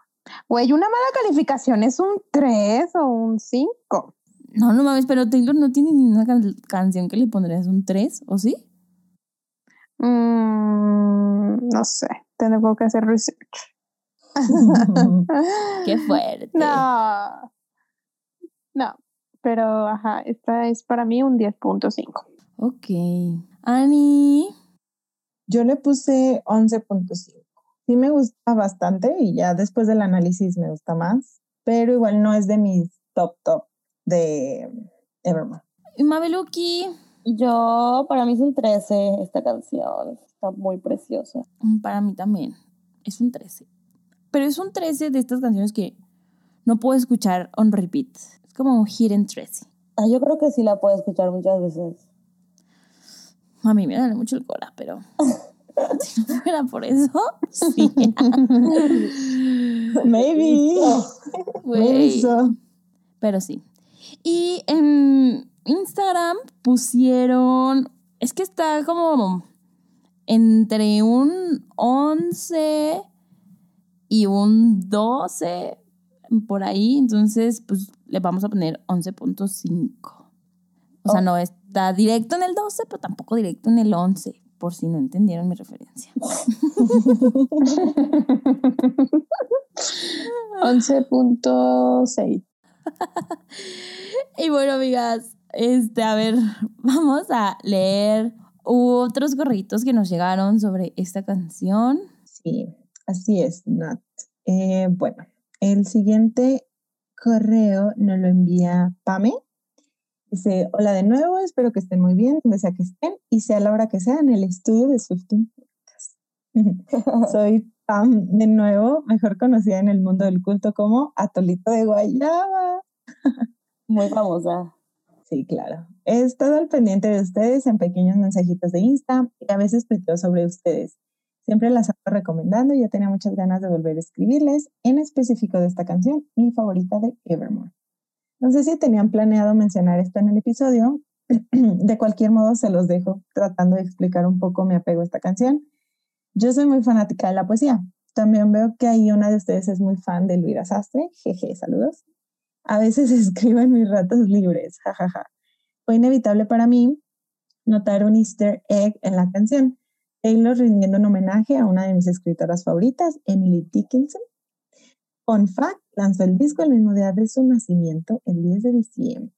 Güey, una mala calificación es un 3 o un 5. No, no mames, pero Taylor no tiene ni una can- canción que le pondrías un 3, ¿o sí? Mm, no sé, tengo que hacer research. Qué fuerte. No, no, pero ajá, esta es para mí un 10.5. Ok. Ani. Yo le puse 11.5. Sí me gusta bastante y ya después del análisis me gusta más, pero igual no es de mis top top de Evermore. Mabeluki. Yo, para mí es un 13 esta canción. Está muy preciosa. Mm, Para mí también. Es un 13. Pero es un 13 de estas canciones que no puedo escuchar on repeat. Es como un hidden 13. Ah, yo creo que sí la puedo escuchar muchas veces. A mí me duele mucho el cora, pero si no fuera por eso, sí. Maybe. Maybe so. Pero sí. Y en Instagram pusieron, es que está como entre un 11 y un 12 por ahí, entonces pues le vamos a poner 11.5. O sea, Oh. no está directo en el 12, pero tampoco directo en el 11, por si no entendieron mi referencia. 11.6. Y bueno, amigas, este, a ver, vamos a leer otros correitos que nos llegaron sobre esta canción. Sí, así es, Nat. Eh, bueno, el siguiente correo nos lo envía Pame. Dice, hola de nuevo, espero que estén muy bien, donde sea que estén, y sea la hora que sea en el estudio de Swifting Podcast. Soy Pam de nuevo, mejor conocida en el mundo del culto como Atolito de Guayaba. Muy famosa. Sí, claro. He estado al pendiente de ustedes en pequeños mensajitos de Insta y a veces tuiteo sobre ustedes. Siempre las ando recomendando y ya tenía muchas ganas de volver a escribirles, en específico de esta canción, mi favorita de Evermore. No sé si tenían planeado mencionar esto en el episodio. De cualquier modo, se los dejo tratando de explicar un poco mi apego a esta canción. Yo soy muy fanática de la poesía. También veo que ahí una de ustedes es muy fan de Elvira Sastre. Jeje, saludos. A veces escribo en mis ratos libres, jajaja. Fue inevitable para mí notar un easter egg en la canción. Taylor rindiendo un homenaje a una de mis escritoras favoritas, Emily Dickinson. Fun fact, lanzó el disco el mismo día de su nacimiento, el 10 de diciembre.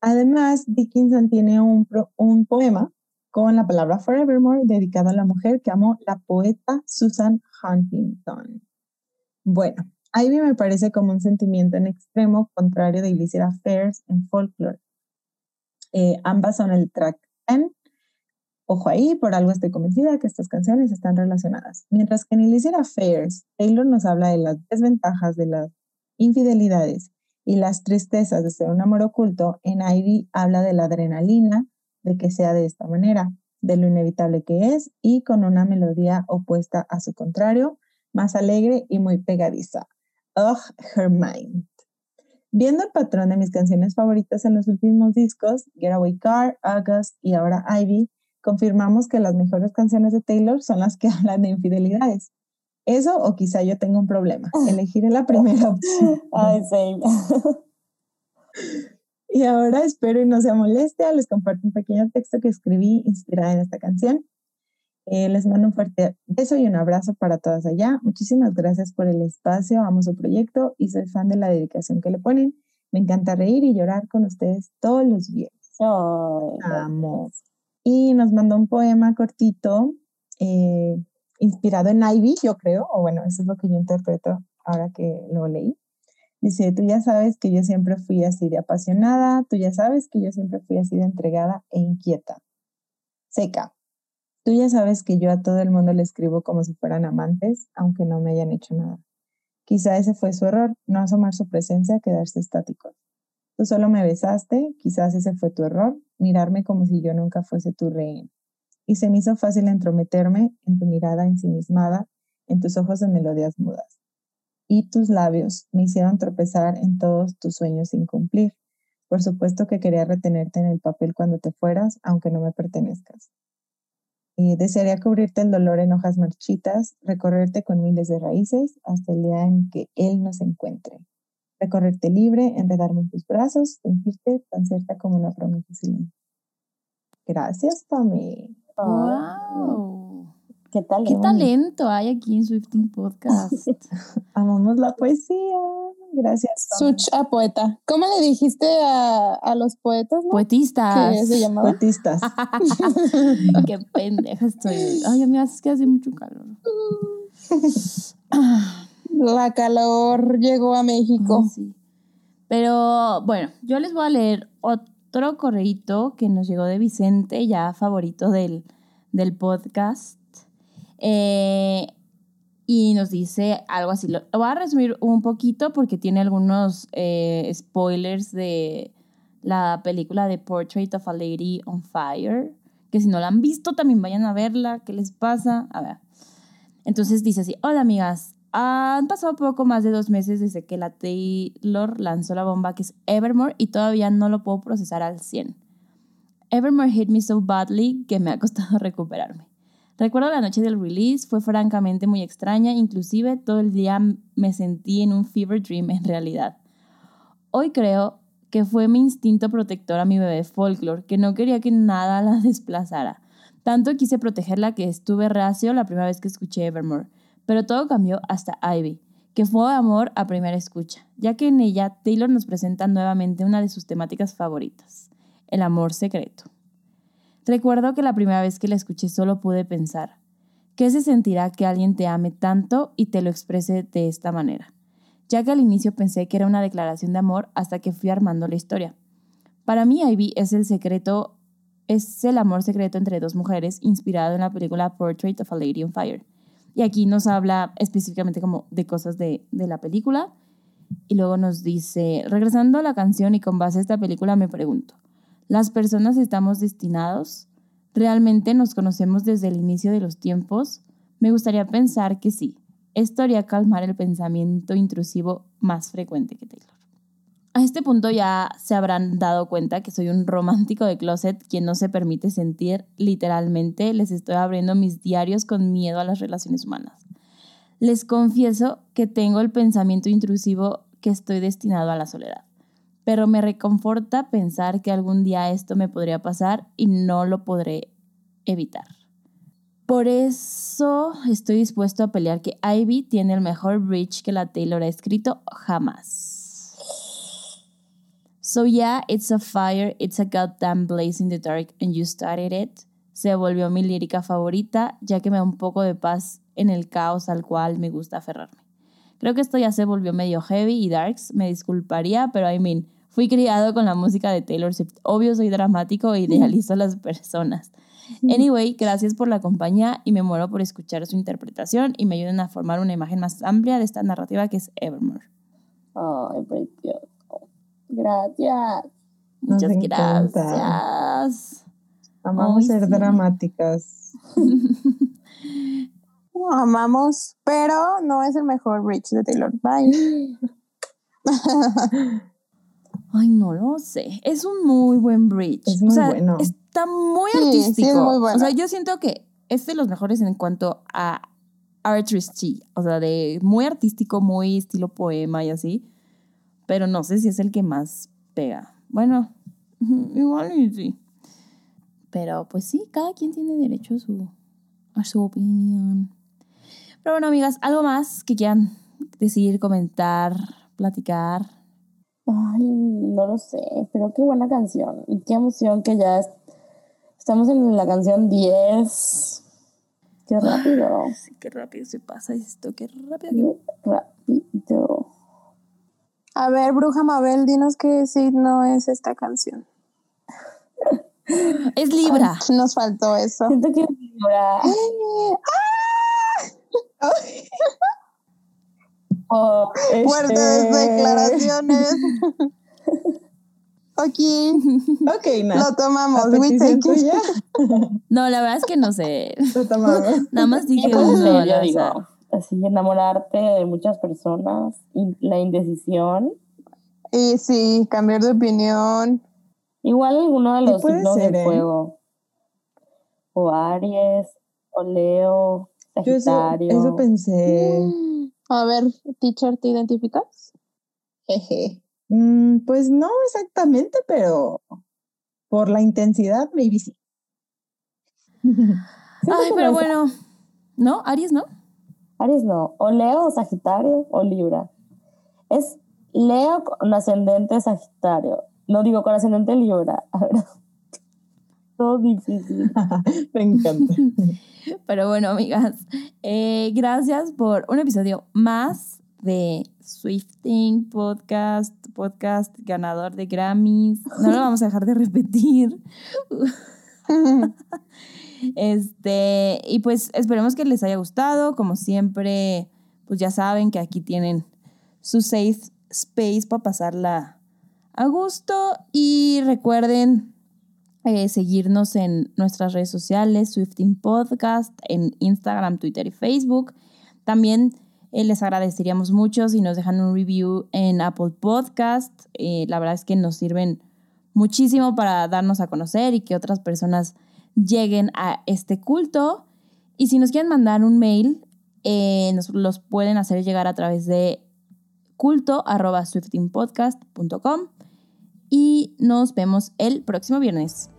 Además, Dickinson tiene un, un poema con la palabra Forevermore dedicado a la mujer que amó la poeta Susan Huntington. Bueno, Ivy me parece como un sentimiento en extremo contrario de Illicit Affairs en Folklore. Eh, ambas son el track 10. Ojo ahí, por algo estoy convencida que estas canciones están relacionadas. Mientras que en Illicit Affairs, Taylor nos habla de las desventajas de las infidelidades y las tristezas de ser un amor oculto, en Ivy habla de la adrenalina de que sea de esta manera, de lo inevitable que es y con una melodía opuesta a su contrario, más alegre y muy pegadiza. Ugh, her mind. Viendo el patrón de mis canciones favoritas en los últimos discos, Getaway Car, August y ahora Ivy, confirmamos que las mejores canciones de Taylor son las que hablan de infidelidades. Eso o quizá yo tengo un problema. Elegiré la primera opción. Ay. Y ahora espero y no sea molestia, les comparto un pequeño texto que escribí inspirada en esta canción. Eh, les mando un fuerte beso y un abrazo para todas allá. Muchísimas gracias por el espacio, amo su proyecto y soy fan de la dedicación que le ponen. Me encanta reír y llorar con ustedes todos los días. amo. Y nos mandó un poema cortito, eh, inspirado en Ivy, yo creo, o bueno, eso es lo que yo interpreto ahora que lo leí. Dice, tú ya sabes que yo siempre fui así de apasionada, tú ya sabes que yo siempre fui así de entregada e inquieta. Seca. Tú ya sabes que yo a todo el mundo le escribo como si fueran amantes, aunque no me hayan hecho nada. Quizá ese fue su error, no asomar su presencia, quedarse estático. Tú solo me besaste, quizás ese fue tu error, mirarme como si yo nunca fuese tu rey. Y se me hizo fácil entrometerme en tu mirada ensimismada, en tus ojos de melodías mudas. Y tus labios me hicieron tropezar en todos tus sueños sin cumplir. Por supuesto que quería retenerte en el papel cuando te fueras, aunque no me pertenezcas. Eh, desearía cubrirte el dolor en hojas marchitas, recorrerte con miles de raíces hasta el día en que Él nos encuentre. Recorrerte libre, enredarme en tus brazos, sentirte tan cierta como una promesa sin Gracias, Pami. ¡Wow! ¿Qué tal? ¿Qué talento hay aquí en Swifting Podcast? Amamos la poesía. Gracias. Such a poeta. ¿Cómo le dijiste a, a los poetas? No? Poetistas. ¿Qué se llamaba? Poetistas. Qué pendeja estoy. Ay, amigas, es que hace mucho calor. La calor llegó a México. Ay, sí. Pero bueno, yo les voy a leer otro correíto que nos llegó de Vicente, ya favorito del, del podcast. Eh, y nos dice algo así. Lo voy a resumir un poquito porque tiene algunos eh, spoilers de la película de Portrait of a Lady on Fire, que si no la han visto también vayan a verla, ¿qué les pasa? A ver. Entonces dice así, hola amigas, han pasado poco más de dos meses desde que la Taylor lanzó la bomba que es Evermore y todavía no lo puedo procesar al 100. Evermore hit me so badly que me ha costado recuperarme. Recuerdo la noche del release, fue francamente muy extraña, inclusive todo el día me sentí en un fever dream en realidad. Hoy creo que fue mi instinto protector a mi bebé folklore, que no quería que nada la desplazara. Tanto quise protegerla que estuve reacio la primera vez que escuché Evermore, pero todo cambió hasta Ivy, que fue amor a primera escucha, ya que en ella Taylor nos presenta nuevamente una de sus temáticas favoritas, el amor secreto. Recuerdo que la primera vez que la escuché solo pude pensar, ¿qué se sentirá que alguien te ame tanto y te lo exprese de esta manera? Ya que al inicio pensé que era una declaración de amor hasta que fui armando la historia. Para mí Ivy es el secreto, es el amor secreto entre dos mujeres inspirado en la película Portrait of a Lady on Fire. Y aquí nos habla específicamente como de cosas de, de la película. Y luego nos dice, regresando a la canción y con base a esta película me pregunto, ¿Las personas estamos destinados? ¿Realmente nos conocemos desde el inicio de los tiempos? Me gustaría pensar que sí. Esto haría calmar el pensamiento intrusivo más frecuente que Taylor. A este punto ya se habrán dado cuenta que soy un romántico de closet quien no se permite sentir literalmente. Les estoy abriendo mis diarios con miedo a las relaciones humanas. Les confieso que tengo el pensamiento intrusivo que estoy destinado a la soledad, pero me reconforta pensar que algún día esto me podría pasar y no lo podré evitar. Por eso estoy dispuesto a pelear que Ivy tiene el mejor bridge que la Taylor ha escrito jamás. So yeah, it's a fire, it's a goddamn blaze in the dark and you started it. Se volvió mi lírica favorita, ya que me da un poco de paz en el caos al cual me gusta aferrarme. Creo que esto ya se volvió medio heavy y darks, me disculparía, pero I mean, fui criado con la música de Taylor Swift. Obvio soy dramático e idealizo a las personas. Anyway, gracias por la compañía y me muero por escuchar su interpretación y me ayuden a formar una imagen más amplia de esta narrativa que es Evermore. Ay, precioso. Gracias. Nos Muchas encanta. gracias. Amamos Ay, ser sí. dramáticas. Lo amamos, pero no es el mejor bridge de Taylor. Bye. Ay, no lo sé. Es un muy buen bridge. Es o muy sea, bueno. está muy Sí, sí, es artístico. muy bueno. O sea, yo siento que es de los mejores en cuanto a artistry. O sea, de muy artístico, muy estilo poema y así. Pero no sé si es el que más pega. Bueno, igual y sí. Pero pues sí, cada quien tiene derecho a su, a su opinión. Pero bueno, amigas, ¿algo más que quieran decir, comentar, platicar? Ay, no lo sé, pero qué buena canción. Y qué emoción que ya es- estamos en la canción 10. Qué rápido, Sí, qué rápido se pasa esto, qué rápido. qué rápido. A ver, Bruja Mabel, dinos qué signo es esta canción. Es Libra. Nos faltó eso. Siento que Libra. Oh, Fuertes este, declaraciones. ok, Ok, Nat. lo tomamos. ¿A We take it. No, la verdad es que no sé. Lo tomamos. Nada más dije Pues al yo azar. digo, así enamorarte de muchas personas, la indecisión. Y sí, cambiar de opinión. Igual alguno de los signos ser, de ¿eh? fuego. O Aries, o Leo, Yo eso, Sagitario. eso pensé. A ver, teacher, ¿te identificas? Jeje. Mm, pues no exactamente, pero por la intensidad, maybe sí. Ay, pero bueno. ¿No? Aries, ¿no? Aries no, o Leo, o Sagitario, o Libra. Es Leo con ascendente Sagitario. No digo con ascendente Libra. A ver. Todo difícil. Me encanta. Pero bueno, amigas, eh, gracias por un episodio más de Swifting Podcast, podcast ganador de Grammys. No lo vamos a dejar de repetir. Este, y pues esperemos que les haya gustado. Como siempre, pues ya saben que aquí tienen su safe space para pasarla a gusto. Y recuerden eh, seguirnos en nuestras redes sociales, Swifting Podcast, en Instagram, Twitter y Facebook. También eh, les agradeceríamos mucho si nos dejan un review en Apple Podcast. Eh, la verdad es que nos sirven muchísimo para darnos a conocer y que otras personas lleguen a este culto. Y si nos quieren mandar un mail, nos los pueden hacer llegar a través de culto.swiftingpodcast.com y nos vemos el próximo viernes.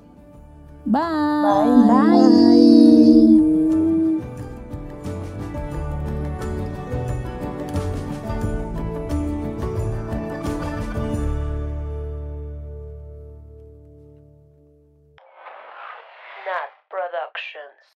Bye. Bye. Bye. Bye.